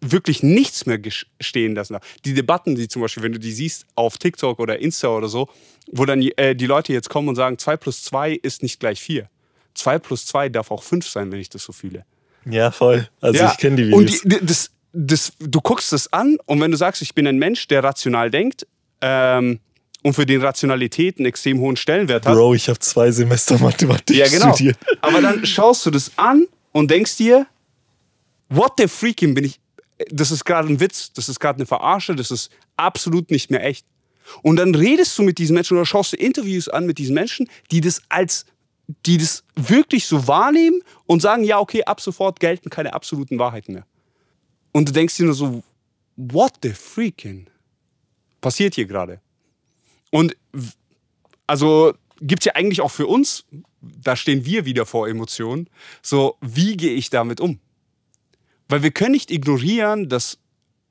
wirklich nichts mehr stehen lassen Die Debatten, die zum Beispiel, wenn du die siehst auf TikTok oder Insta oder so, wo dann äh, die Leute jetzt kommen und sagen, 2 plus 2 ist nicht gleich 4. 2 plus 2 darf auch 5 sein, wenn ich das so fühle. Ja, voll. Also ja. ich kenne die Videos. Und die, das, das, du guckst es an und wenn du sagst, ich bin ein Mensch, der rational denkt ähm, und für den Rationalität einen extrem hohen Stellenwert hat. Bro, ich habe zwei Semester Mathematik ja, genau. studiert. Aber dann schaust du das an und denkst dir, what the freaking bin ich das ist gerade ein Witz, das ist gerade eine Verarsche, das ist absolut nicht mehr echt. Und dann redest du mit diesen Menschen oder schaust du Interviews an mit diesen Menschen, die das als, die das wirklich so wahrnehmen und sagen, ja, okay, ab sofort gelten keine absoluten Wahrheiten mehr. Und du denkst dir nur so, what the freaking passiert hier gerade? Und also gibt es ja eigentlich auch für uns, da stehen wir wieder vor Emotionen, so, wie gehe ich damit um? Weil wir können nicht ignorieren, dass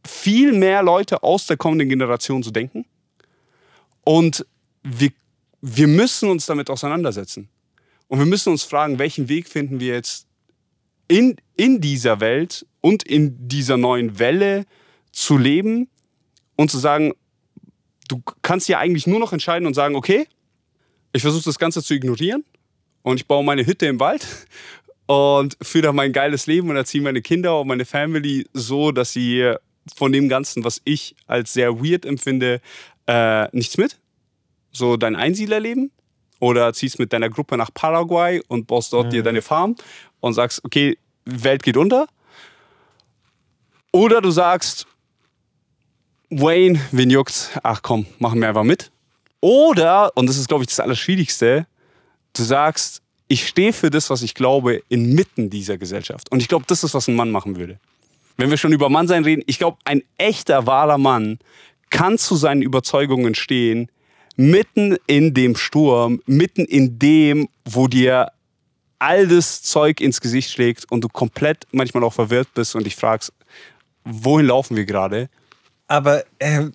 viel mehr Leute aus der kommenden Generation so denken. Und wir, wir müssen uns damit auseinandersetzen. Und wir müssen uns fragen, welchen Weg finden wir jetzt in, in dieser Welt und in dieser neuen Welle zu leben und zu sagen, du kannst ja eigentlich nur noch entscheiden und sagen, okay, ich versuche das Ganze zu ignorieren und ich baue meine Hütte im Wald und führe mein geiles Leben und erziehe meine Kinder und meine Family so, dass sie von dem Ganzen, was ich als sehr weird empfinde, äh, nichts mit. So dein Einsiedlerleben. Oder ziehst mit deiner Gruppe nach Paraguay und baust dort mhm. dir deine Farm und sagst, okay, Welt geht unter. Oder du sagst, Wayne, wen juckt's? Ach komm, machen wir einfach mit. Oder, und das ist, glaube ich, das Allerschwierigste, du sagst, ich stehe für das, was ich glaube, inmitten dieser Gesellschaft. Und ich glaube, das ist, was ein Mann machen würde. Wenn wir schon über Mannsein reden, ich glaube, ein echter, wahrer Mann kann zu seinen Überzeugungen stehen, mitten in dem Sturm, mitten in dem, wo dir all das Zeug ins Gesicht schlägt und du komplett manchmal auch verwirrt bist und dich fragst, wohin laufen wir gerade? Aber äh,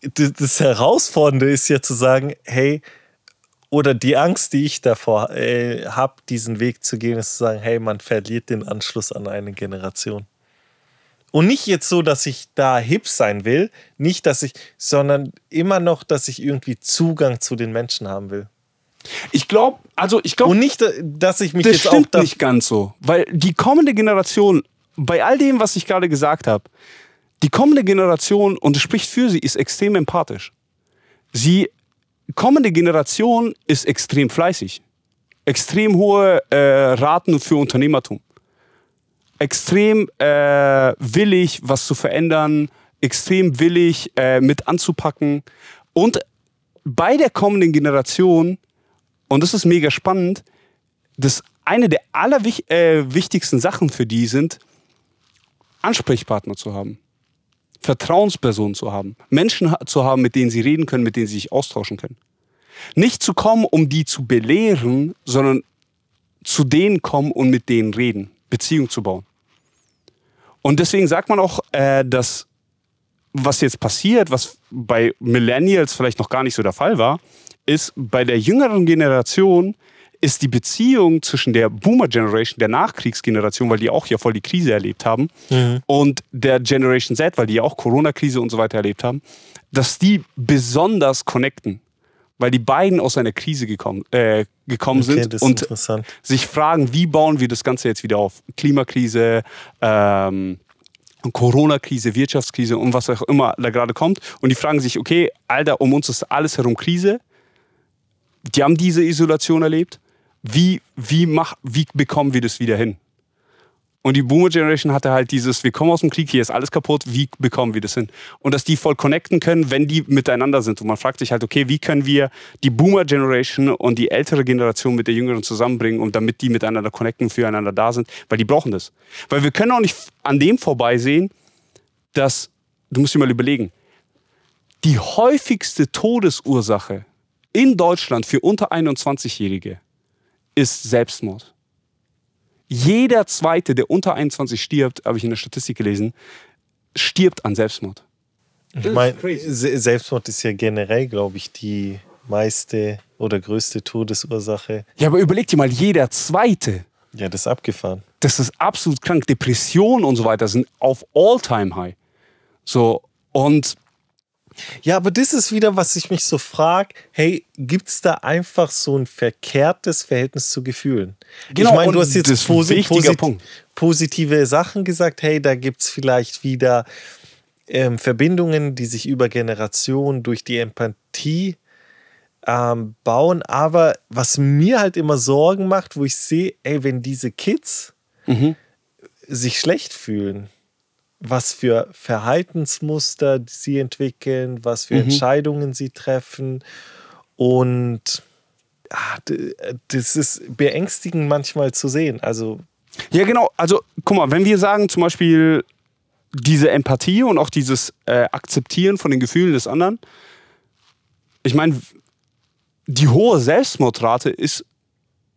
das Herausfordernde ist ja zu sagen, hey, oder die Angst, die ich davor äh, habe, diesen Weg zu gehen, ist zu sagen, hey, man verliert den Anschluss an eine Generation. Und nicht jetzt so, dass ich da hip sein will, nicht, dass ich, sondern immer noch, dass ich irgendwie Zugang zu den Menschen haben will. Ich glaube, also ich glaube. Und nicht, dass ich mich das jetzt stimmt auch. nicht ganz so. Weil die kommende Generation, bei all dem, was ich gerade gesagt habe, die kommende Generation, und es spricht für sie, ist extrem empathisch. Sie kommende Generation ist extrem fleißig. Extrem hohe äh, Raten für Unternehmertum. Extrem äh, willig, was zu verändern. Extrem willig, äh, mit anzupacken. Und bei der kommenden Generation, und das ist mega spannend, das eine der allerwichtigsten äh, Sachen für die sind, Ansprechpartner zu haben. Vertrauenspersonen zu haben, Menschen zu haben, mit denen sie reden können, mit denen sie sich austauschen können. Nicht zu kommen, um die zu belehren, sondern zu denen kommen und mit denen reden, Beziehung zu bauen. Und deswegen sagt man auch, äh, dass was jetzt passiert, was bei Millennials vielleicht noch gar nicht so der Fall war, ist bei der jüngeren Generation ist die Beziehung zwischen der Boomer Generation, der Nachkriegsgeneration, weil die auch ja voll die Krise erlebt haben, mhm. und der Generation Z, weil die ja auch Corona-Krise und so weiter erlebt haben, dass die besonders connecten. Weil die beiden aus einer Krise gekommen, äh, gekommen okay, sind und sich fragen, wie bauen wir das Ganze jetzt wieder auf? Klimakrise, ähm, Corona-Krise, Wirtschaftskrise und was auch immer da gerade kommt. Und die fragen sich, okay, Alter, um uns ist alles herum Krise. Die haben diese Isolation erlebt wie, wie, mach, wie bekommen wir das wieder hin? Und die Boomer Generation hatte halt dieses, wir kommen aus dem Krieg, hier ist alles kaputt, wie bekommen wir das hin? Und dass die voll connecten können, wenn die miteinander sind. Und man fragt sich halt, okay, wie können wir die Boomer Generation und die ältere Generation mit der jüngeren zusammenbringen, um damit die miteinander connecten, füreinander da sind, weil die brauchen das. Weil wir können auch nicht an dem vorbeisehen, dass, du musst dir mal überlegen, die häufigste Todesursache in Deutschland für unter 21-Jährige ist Selbstmord. Jeder Zweite, der unter 21 stirbt, habe ich in der Statistik gelesen, stirbt an Selbstmord. Ich meine, Selbstmord ist ja generell, glaube ich, die meiste oder größte Todesursache. Ja, aber überleg dir mal, jeder Zweite. Ja, das ist abgefahren. Das ist absolut krank. Depressionen und so weiter sind auf All-Time-High. So, und ja, aber das ist wieder, was ich mich so frage. Hey, gibt es da einfach so ein verkehrtes Verhältnis zu Gefühlen? Genau, ich meine, du hast jetzt posi posit Punkt. positive Sachen gesagt. Hey, da gibt es vielleicht wieder ähm, Verbindungen, die sich über Generationen durch die Empathie ähm, bauen. Aber was mir halt immer Sorgen macht, wo ich sehe, ey, wenn diese Kids mhm. sich schlecht fühlen, was für Verhaltensmuster sie entwickeln, was für mhm. Entscheidungen sie treffen. Und ach, das ist beängstigend manchmal zu sehen. Also ja, genau. Also, guck mal, wenn wir sagen zum Beispiel diese Empathie und auch dieses äh, Akzeptieren von den Gefühlen des anderen, ich meine, die hohe Selbstmordrate ist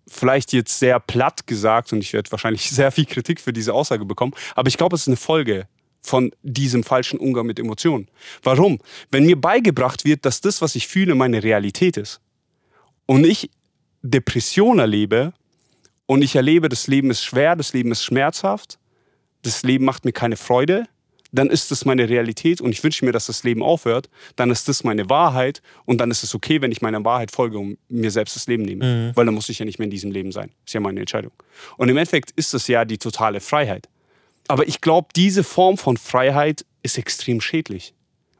vielleicht jetzt sehr platt gesagt und ich werde wahrscheinlich sehr viel Kritik für diese Aussage bekommen, aber ich glaube, es ist eine Folge von diesem falschen Umgang mit Emotionen. Warum? Wenn mir beigebracht wird, dass das, was ich fühle, meine Realität ist und ich Depression erlebe und ich erlebe, das Leben ist schwer, das Leben ist schmerzhaft, das Leben macht mir keine Freude, dann ist das meine Realität und ich wünsche mir, dass das Leben aufhört, dann ist das meine Wahrheit und dann ist es okay, wenn ich meiner Wahrheit folge und mir selbst das Leben nehme. Mhm. Weil dann muss ich ja nicht mehr in diesem Leben sein. Ist ja meine Entscheidung. Und im Endeffekt ist das ja die totale Freiheit. Aber ich glaube, diese Form von Freiheit ist extrem schädlich.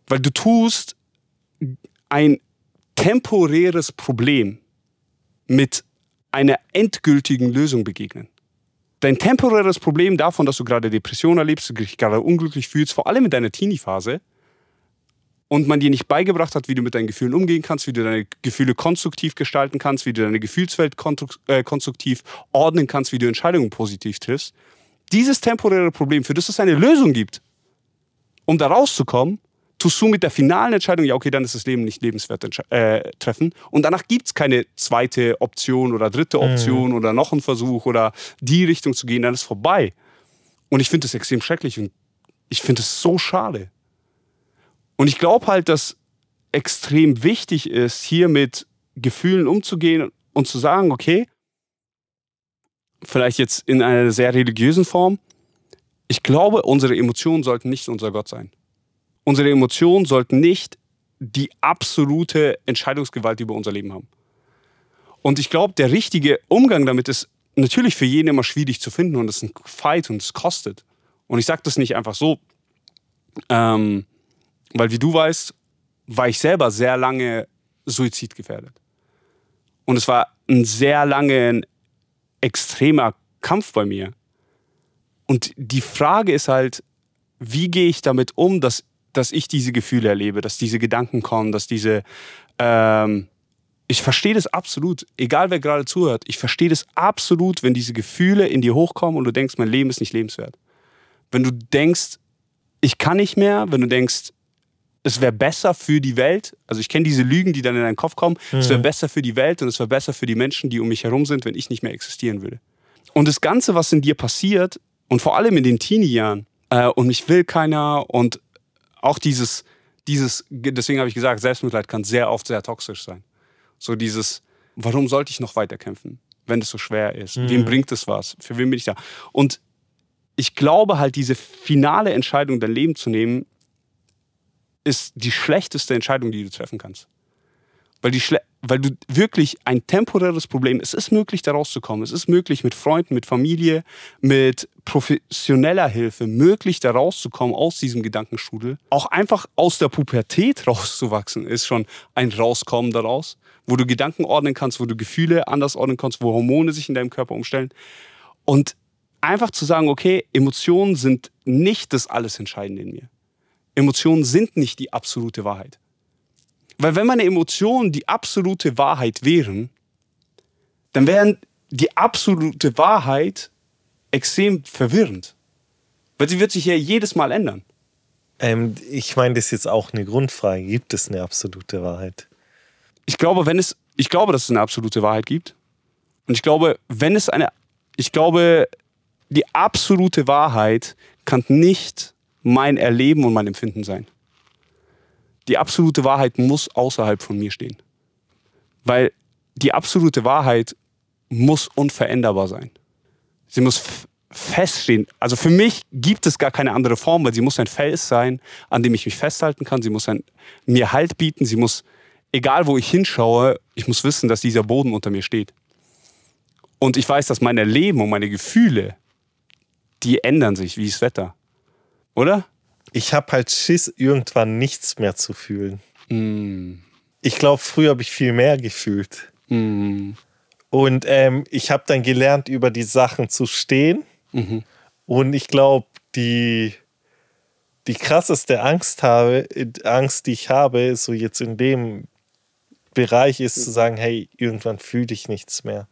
Weil du tust ein temporäres Problem mit einer endgültigen Lösung begegnen. Dein temporäres Problem davon, dass du gerade Depression erlebst, dich gerade unglücklich fühlst, vor allem in deiner Teenie-Phase, und man dir nicht beigebracht hat, wie du mit deinen Gefühlen umgehen kannst, wie du deine Gefühle konstruktiv gestalten kannst, wie du deine Gefühlswelt äh, konstruktiv ordnen kannst, wie du Entscheidungen positiv triffst, dieses temporäre Problem, für das es eine Lösung gibt, um da rauszukommen, tust du mit der finalen Entscheidung, ja, okay, dann ist das Leben nicht lebenswert äh, treffen. Und danach gibt es keine zweite Option oder dritte Option mhm. oder noch einen Versuch oder die Richtung zu gehen, dann ist vorbei. Und ich finde das extrem schrecklich und ich finde es so schade. Und ich glaube halt, dass extrem wichtig ist, hier mit Gefühlen umzugehen und zu sagen, okay, vielleicht jetzt in einer sehr religiösen Form, ich glaube, unsere Emotionen sollten nicht unser Gott sein. Unsere Emotionen sollten nicht die absolute Entscheidungsgewalt über unser Leben haben. Und ich glaube, der richtige Umgang damit ist natürlich für jeden immer schwierig zu finden und es ist ein Fight und es kostet. Und ich sage das nicht einfach so, ähm, weil wie du weißt, war ich selber sehr lange suizidgefährdet. Und es war ein sehr lange extremer Kampf bei mir. Und die Frage ist halt, wie gehe ich damit um, dass, dass ich diese Gefühle erlebe, dass diese Gedanken kommen, dass diese... Ähm, ich verstehe das absolut, egal wer gerade zuhört, ich verstehe das absolut, wenn diese Gefühle in dir hochkommen und du denkst, mein Leben ist nicht lebenswert. Wenn du denkst, ich kann nicht mehr, wenn du denkst, es wäre besser für die Welt. Also ich kenne diese Lügen, die dann in deinen Kopf kommen. Mhm. Es wäre besser für die Welt und es wäre besser für die Menschen, die um mich herum sind, wenn ich nicht mehr existieren würde. Und das Ganze, was in dir passiert, und vor allem in den Teenie-Jahren, äh, und mich will keiner und auch dieses, dieses, deswegen habe ich gesagt, Selbstmitleid kann sehr oft sehr toxisch sein. So dieses, warum sollte ich noch weiterkämpfen, wenn es so schwer ist? Mhm. Wem bringt es was? Für wen bin ich da? Und ich glaube halt, diese finale Entscheidung, dein Leben zu nehmen, ist die schlechteste Entscheidung, die du treffen kannst. Weil, die weil du wirklich ein temporäres Problem, es ist möglich, da rauszukommen. Es ist möglich, mit Freunden, mit Familie, mit professioneller Hilfe, möglich, da rauszukommen aus diesem Gedankenstrudel. Auch einfach aus der Pubertät rauszuwachsen, ist schon ein Rauskommen daraus, wo du Gedanken ordnen kannst, wo du Gefühle anders ordnen kannst, wo Hormone sich in deinem Körper umstellen. Und einfach zu sagen, okay, Emotionen sind nicht das alles Entscheidende in mir. Emotionen sind nicht die absolute Wahrheit. Weil wenn meine Emotionen die absolute Wahrheit wären, dann wären die absolute Wahrheit extrem verwirrend. Weil sie wird sich ja jedes Mal ändern. Ähm, ich meine, das ist jetzt auch eine Grundfrage. Gibt es eine absolute Wahrheit? Ich glaube, wenn es, ich glaube, dass es eine absolute Wahrheit gibt. Und ich glaube, wenn es eine, ich glaube, die absolute Wahrheit kann nicht mein Erleben und mein Empfinden sein. Die absolute Wahrheit muss außerhalb von mir stehen. Weil die absolute Wahrheit muss unveränderbar sein. Sie muss feststehen. Also für mich gibt es gar keine andere Form, weil sie muss ein Fels sein, an dem ich mich festhalten kann. Sie muss ein, mir Halt bieten. Sie muss, egal wo ich hinschaue, ich muss wissen, dass dieser Boden unter mir steht. Und ich weiß, dass meine Leben und meine Gefühle, die ändern sich wie das Wetter. Oder? Ich habe halt Schiss, irgendwann nichts mehr zu fühlen. Mm. Ich glaube, früher habe ich viel mehr gefühlt. Mm. Und ähm, ich habe dann gelernt, über die Sachen zu stehen. Mhm. Und ich glaube, die, die krasseste Angst, habe, Angst, die ich habe, so jetzt in dem Bereich, ist zu sagen, hey, irgendwann fühle ich nichts mehr.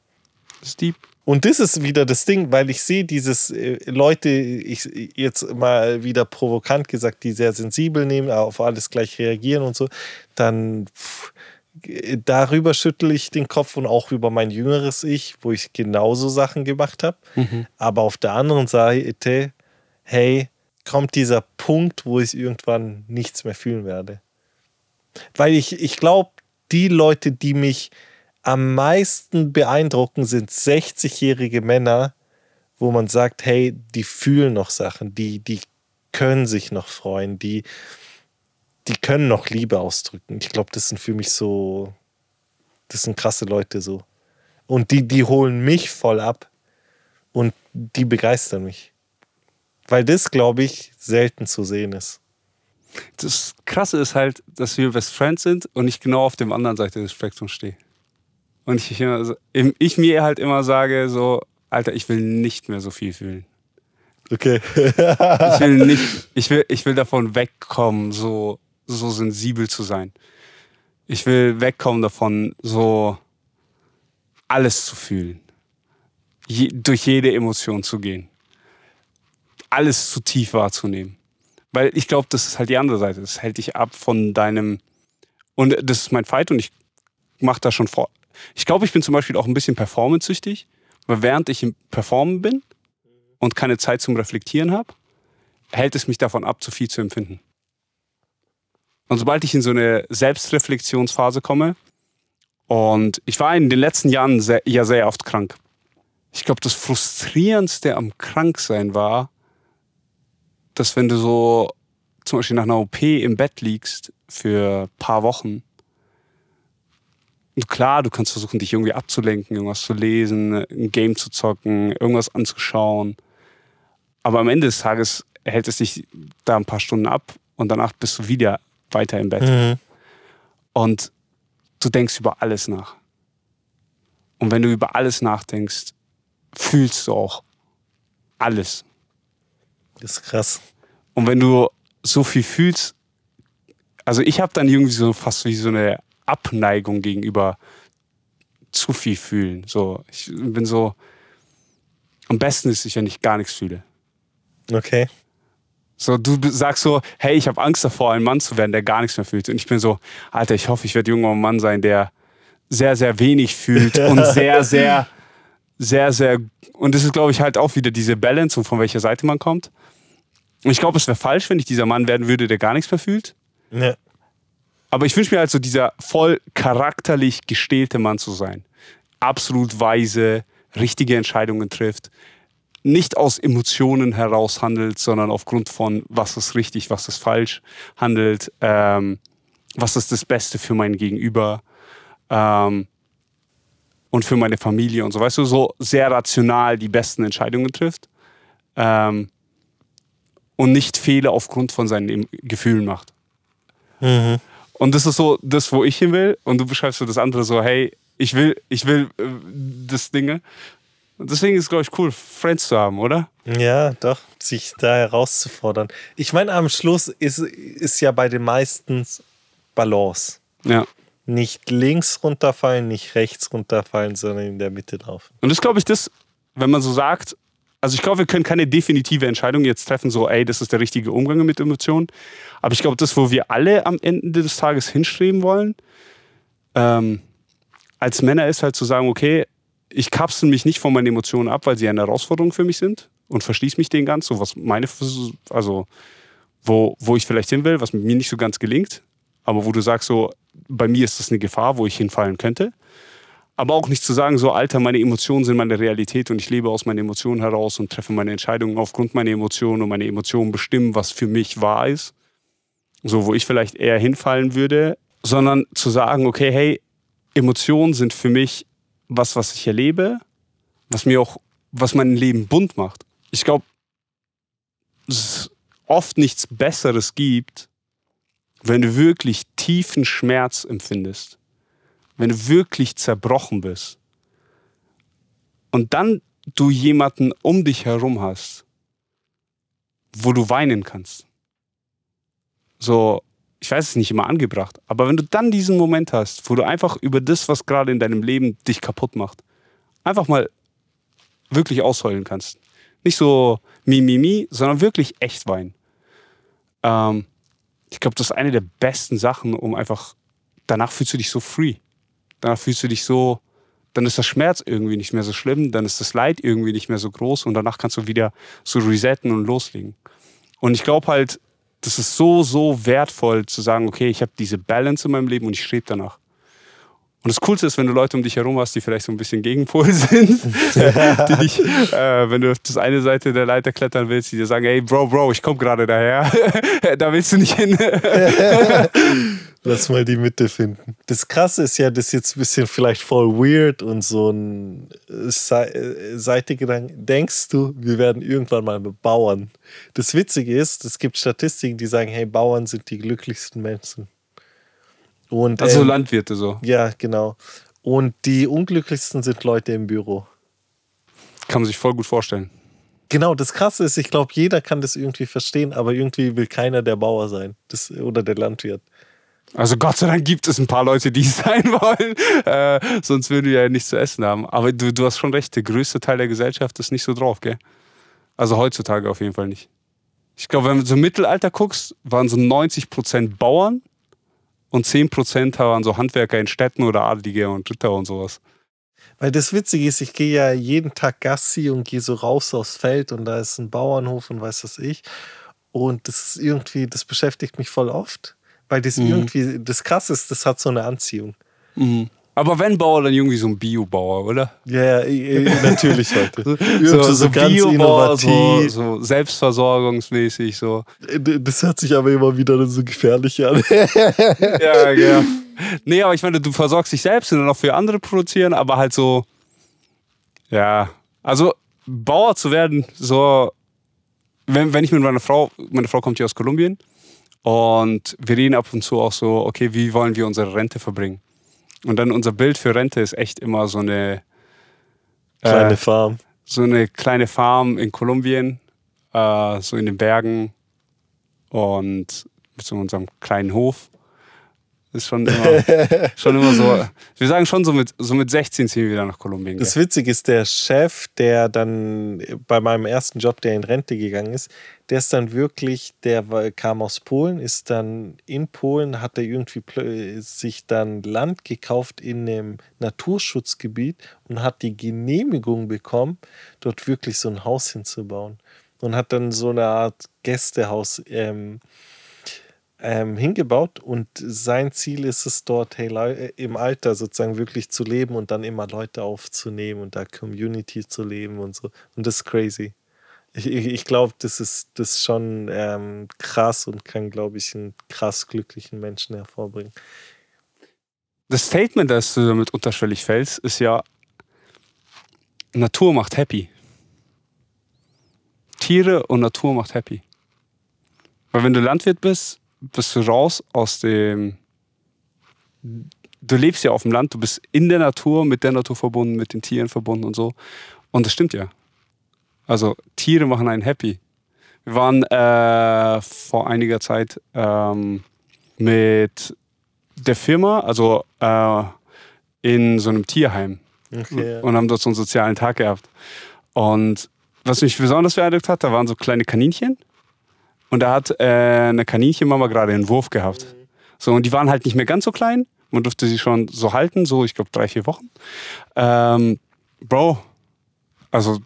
Steve. Und das ist wieder das Ding, weil ich sehe dieses äh, Leute, ich jetzt mal wieder provokant gesagt, die sehr sensibel nehmen, auf alles gleich reagieren und so, dann pff, darüber schüttel ich den Kopf und auch über mein jüngeres Ich, wo ich genauso Sachen gemacht habe. Mhm. Aber auf der anderen Seite, hey, kommt dieser Punkt, wo ich irgendwann nichts mehr fühlen werde. Weil ich, ich glaube, die Leute, die mich am meisten beeindrucken, sind 60-jährige Männer, wo man sagt, hey, die fühlen noch Sachen, die, die können sich noch freuen, die, die können noch Liebe ausdrücken. Ich glaube, das sind für mich so, das sind krasse Leute so. Und die, die holen mich voll ab und die begeistern mich. Weil das, glaube ich, selten zu sehen ist. Das Krasse ist halt, dass wir Best Friends sind und ich genau auf der anderen Seite des Spektrums stehe. Und ich, immer, ich mir halt immer sage, so, Alter, ich will nicht mehr so viel fühlen. Okay. ich will nicht, ich will, ich will davon wegkommen, so so sensibel zu sein. Ich will wegkommen davon, so alles zu fühlen. Je, durch jede Emotion zu gehen. Alles zu tief wahrzunehmen. Weil ich glaube, das ist halt die andere Seite. Das hält dich ab von deinem. Und das ist mein Fight und ich mache da schon vor. Ich glaube, ich bin zum Beispiel auch ein bisschen performancesüchtig, weil während ich im Performen bin und keine Zeit zum Reflektieren habe, hält es mich davon ab, zu viel zu empfinden. Und sobald ich in so eine Selbstreflexionsphase komme, und ich war in den letzten Jahren sehr, ja sehr oft krank. Ich glaube, das Frustrierendste am Kranksein war, dass wenn du so zum Beispiel nach einer OP im Bett liegst für ein paar Wochen, und klar, du kannst versuchen, dich irgendwie abzulenken, irgendwas zu lesen, ein Game zu zocken, irgendwas anzuschauen. Aber am Ende des Tages hält es dich da ein paar Stunden ab und danach bist du wieder weiter im Bett. Mhm. Und du denkst über alles nach. Und wenn du über alles nachdenkst, fühlst du auch alles. Das ist krass. Und wenn du so viel fühlst, also ich habe dann irgendwie so fast wie so eine Abneigung gegenüber zu viel fühlen. So, ich bin so, am besten ist es, wenn ich gar nichts fühle. Okay. So, du sagst so, hey, ich habe Angst davor, ein Mann zu werden, der gar nichts mehr fühlt. Und ich bin so, Alter, ich hoffe, ich werde irgendwann ein Mann sein, der sehr, sehr wenig fühlt und sehr, sehr, sehr, sehr. Und das ist, glaube ich, halt auch wieder diese Balance und von welcher Seite man kommt. Und ich glaube, es wäre falsch, wenn ich dieser Mann werden würde, der gar nichts mehr fühlt. Ja. Aber ich wünsche mir halt so dieser voll charakterlich gestählte Mann zu sein. Absolut weise, richtige Entscheidungen trifft, nicht aus Emotionen heraus handelt, sondern aufgrund von, was ist richtig, was ist falsch handelt, ähm, was ist das Beste für mein Gegenüber ähm, und für meine Familie und so, weißt du, so sehr rational die besten Entscheidungen trifft ähm, und nicht Fehler aufgrund von seinen Gefühlen macht. Mhm. Und das ist so das, wo ich hin will und du beschreibst so das andere so, hey, ich will, ich will äh, das Dinge Und deswegen ist es, glaube ich, cool, Friends zu haben, oder? Ja, doch, sich da herauszufordern. Ich meine, am Schluss ist, ist ja bei den meisten Balance. Ja. Nicht links runterfallen, nicht rechts runterfallen, sondern in der Mitte laufen. Und das glaube ich, das, wenn man so sagt, also ich glaube, wir können keine definitive Entscheidung jetzt treffen, so, ey, das ist der richtige Umgang mit Emotionen. Aber ich glaube, das, wo wir alle am Ende des Tages hinstreben wollen, ähm, als Männer ist halt zu sagen, okay, ich kapsel mich nicht von meinen Emotionen ab, weil sie eine Herausforderung für mich sind und verschließe mich denen ganz, so was meine, also wo, wo ich vielleicht hin will, was mir nicht so ganz gelingt, aber wo du sagst, so, bei mir ist das eine Gefahr, wo ich hinfallen könnte. Aber auch nicht zu sagen, so, Alter, meine Emotionen sind meine Realität und ich lebe aus meinen Emotionen heraus und treffe meine Entscheidungen aufgrund meiner Emotionen und meine Emotionen bestimmen, was für mich wahr ist. So, wo ich vielleicht eher hinfallen würde, sondern zu sagen, okay, hey, Emotionen sind für mich was, was ich erlebe, was mir auch, was mein Leben bunt macht. Ich glaube, es oft nichts Besseres gibt, wenn du wirklich tiefen Schmerz empfindest, wenn du wirklich zerbrochen bist und dann du jemanden um dich herum hast, wo du weinen kannst. So, ich weiß es nicht immer angebracht, aber wenn du dann diesen Moment hast, wo du einfach über das, was gerade in deinem Leben dich kaputt macht, einfach mal wirklich ausheulen kannst. Nicht so mimimi, mi, mi, sondern wirklich echt weinen. Ähm, ich glaube, das ist eine der besten Sachen, um einfach, danach fühlst du dich so free. Danach fühlst du dich so, dann ist der Schmerz irgendwie nicht mehr so schlimm, dann ist das Leid irgendwie nicht mehr so groß und danach kannst du wieder so resetten und loslegen. Und ich glaube halt, das ist so, so wertvoll zu sagen, okay, ich habe diese Balance in meinem Leben und ich strebe danach. Und das Coolste ist, wenn du Leute um dich herum hast, die vielleicht so ein bisschen Gegenpol sind, die dich, äh, wenn du auf das eine Seite der Leiter klettern willst, die dir sagen, hey Bro, Bro, ich komme gerade daher, da willst du nicht hin. Lass mal die Mitte finden. Das Krasse ist ja, das ist jetzt ein bisschen vielleicht voll weird und so ein Seitegedanke. Denkst du, wir werden irgendwann mal Bauern? Das Witzige ist, es gibt Statistiken, die sagen, hey, Bauern sind die glücklichsten Menschen. Und, also ähm, Landwirte so. Ja, genau. Und die unglücklichsten sind Leute im Büro. Kann man sich voll gut vorstellen. Genau, das Krasse ist, ich glaube, jeder kann das irgendwie verstehen, aber irgendwie will keiner der Bauer sein das, oder der Landwirt. Also Gott sei Dank gibt es ein paar Leute, die es sein wollen, äh, sonst würden wir ja nichts zu essen haben. Aber du, du hast schon recht, der größte Teil der Gesellschaft ist nicht so drauf, gell? Also heutzutage auf jeden Fall nicht. Ich glaube, wenn du so im Mittelalter guckst, waren so 90% Bauern und 10% waren so Handwerker in Städten oder Adlige und Ritter und sowas. Weil das Witzige ist, ich gehe ja jeden Tag Gassi und gehe so raus aufs Feld und da ist ein Bauernhof und weiß was ich. Und das ist irgendwie, das beschäftigt mich voll oft. Weil das mhm. irgendwie, das krass ist, das hat so eine Anziehung. Mhm. Aber wenn Bauer, dann irgendwie so ein Biobauer, oder? Ja, yeah, natürlich heute. so, so, so Biobauer, so, so, selbstversorgungsmäßig so. Das hört sich aber immer wieder so gefährlich an. ja, ja. Nee, aber ich meine, du versorgst dich selbst und dann auch für andere produzieren, aber halt so, ja, also Bauer zu werden, so, wenn, wenn ich mit meiner Frau, meine Frau kommt hier aus Kolumbien, und wir reden ab und zu auch so, okay, wie wollen wir unsere Rente verbringen? Und dann unser Bild für Rente ist echt immer so eine kleine äh, Farm. So eine kleine Farm in Kolumbien, äh, so in den Bergen und mit so unserem kleinen Hof. Ist schon immer, schon immer so. Wir sagen schon so mit, so mit 16 ziehen wir wieder nach Kolumbien. Das Witzige ist, der Chef, der dann bei meinem ersten Job, der in Rente gegangen ist, der ist dann wirklich, der kam aus Polen, ist dann in Polen, hat er irgendwie sich dann Land gekauft in einem Naturschutzgebiet und hat die Genehmigung bekommen, dort wirklich so ein Haus hinzubauen. Und hat dann so eine Art Gästehaus ähm, ähm, hingebaut und sein Ziel ist es dort, hey, äh, im Alter sozusagen wirklich zu leben und dann immer Leute aufzunehmen und da Community zu leben und so. Und das ist crazy. Ich, ich, ich glaube, das ist das schon ähm, krass und kann, glaube ich, einen krass glücklichen Menschen hervorbringen. Das Statement, das du damit unterschwellig fällst, ist ja, Natur macht happy. Tiere und Natur macht happy. Weil wenn du Landwirt bist, bist du raus aus dem. Du lebst ja auf dem Land, du bist in der Natur, mit der Natur verbunden, mit den Tieren verbunden und so. Und das stimmt ja. Also Tiere machen einen happy. Wir waren äh, vor einiger Zeit ähm, mit der Firma, also äh, in so einem Tierheim okay, und haben dort so einen sozialen Tag gehabt. Und was mich besonders beeindruckt hat, da waren so kleine Kaninchen und da hat äh, eine Kaninchenmama gerade einen Wurf gehabt. So, und die waren halt nicht mehr ganz so klein. Man durfte sie schon so halten, so ich glaube drei, vier Wochen. Ähm, Bro, also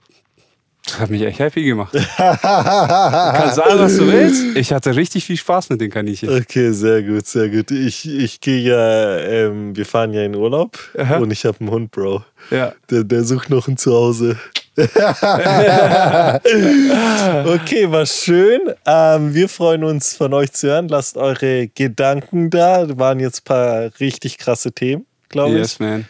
das hat mich echt happy gemacht. du kannst sagen, was du willst. Ich hatte richtig viel Spaß mit den Kaninchen. Okay, sehr gut, sehr gut. Ich, ich gehe ja, ähm, wir fahren ja in Urlaub Aha. und ich habe einen Hund, Bro. Ja. Der, der sucht noch ein Zuhause. okay, war schön. Ähm, wir freuen uns von euch zu hören. Lasst eure Gedanken da. Da waren jetzt ein paar richtig krasse Themen, glaube yes, ich. Yes, man.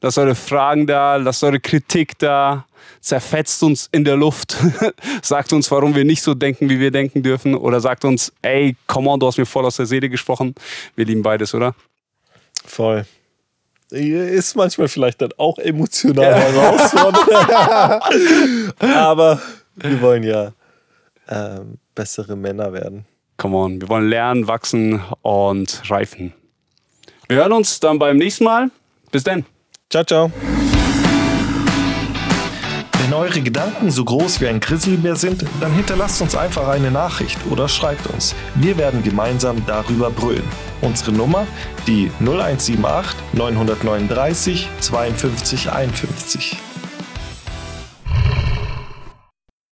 Lasst eure Fragen da, lasst eure Kritik da zerfetzt uns in der Luft, sagt uns, warum wir nicht so denken, wie wir denken dürfen, oder sagt uns, ey, come on, du hast mir voll aus der Seele gesprochen. Wir lieben beides, oder? Voll. Ist manchmal vielleicht dann auch emotional herausfordernd. Aber wir wollen ja ähm, bessere Männer werden. Come on, wir wollen lernen, wachsen und reifen. Wir hören uns dann beim nächsten Mal. Bis dann. Ciao, ciao. Wenn eure Gedanken so groß wie ein Grizzlybär sind, dann hinterlasst uns einfach eine Nachricht oder schreibt uns. Wir werden gemeinsam darüber brüllen. Unsere Nummer die 0178 939 52 51.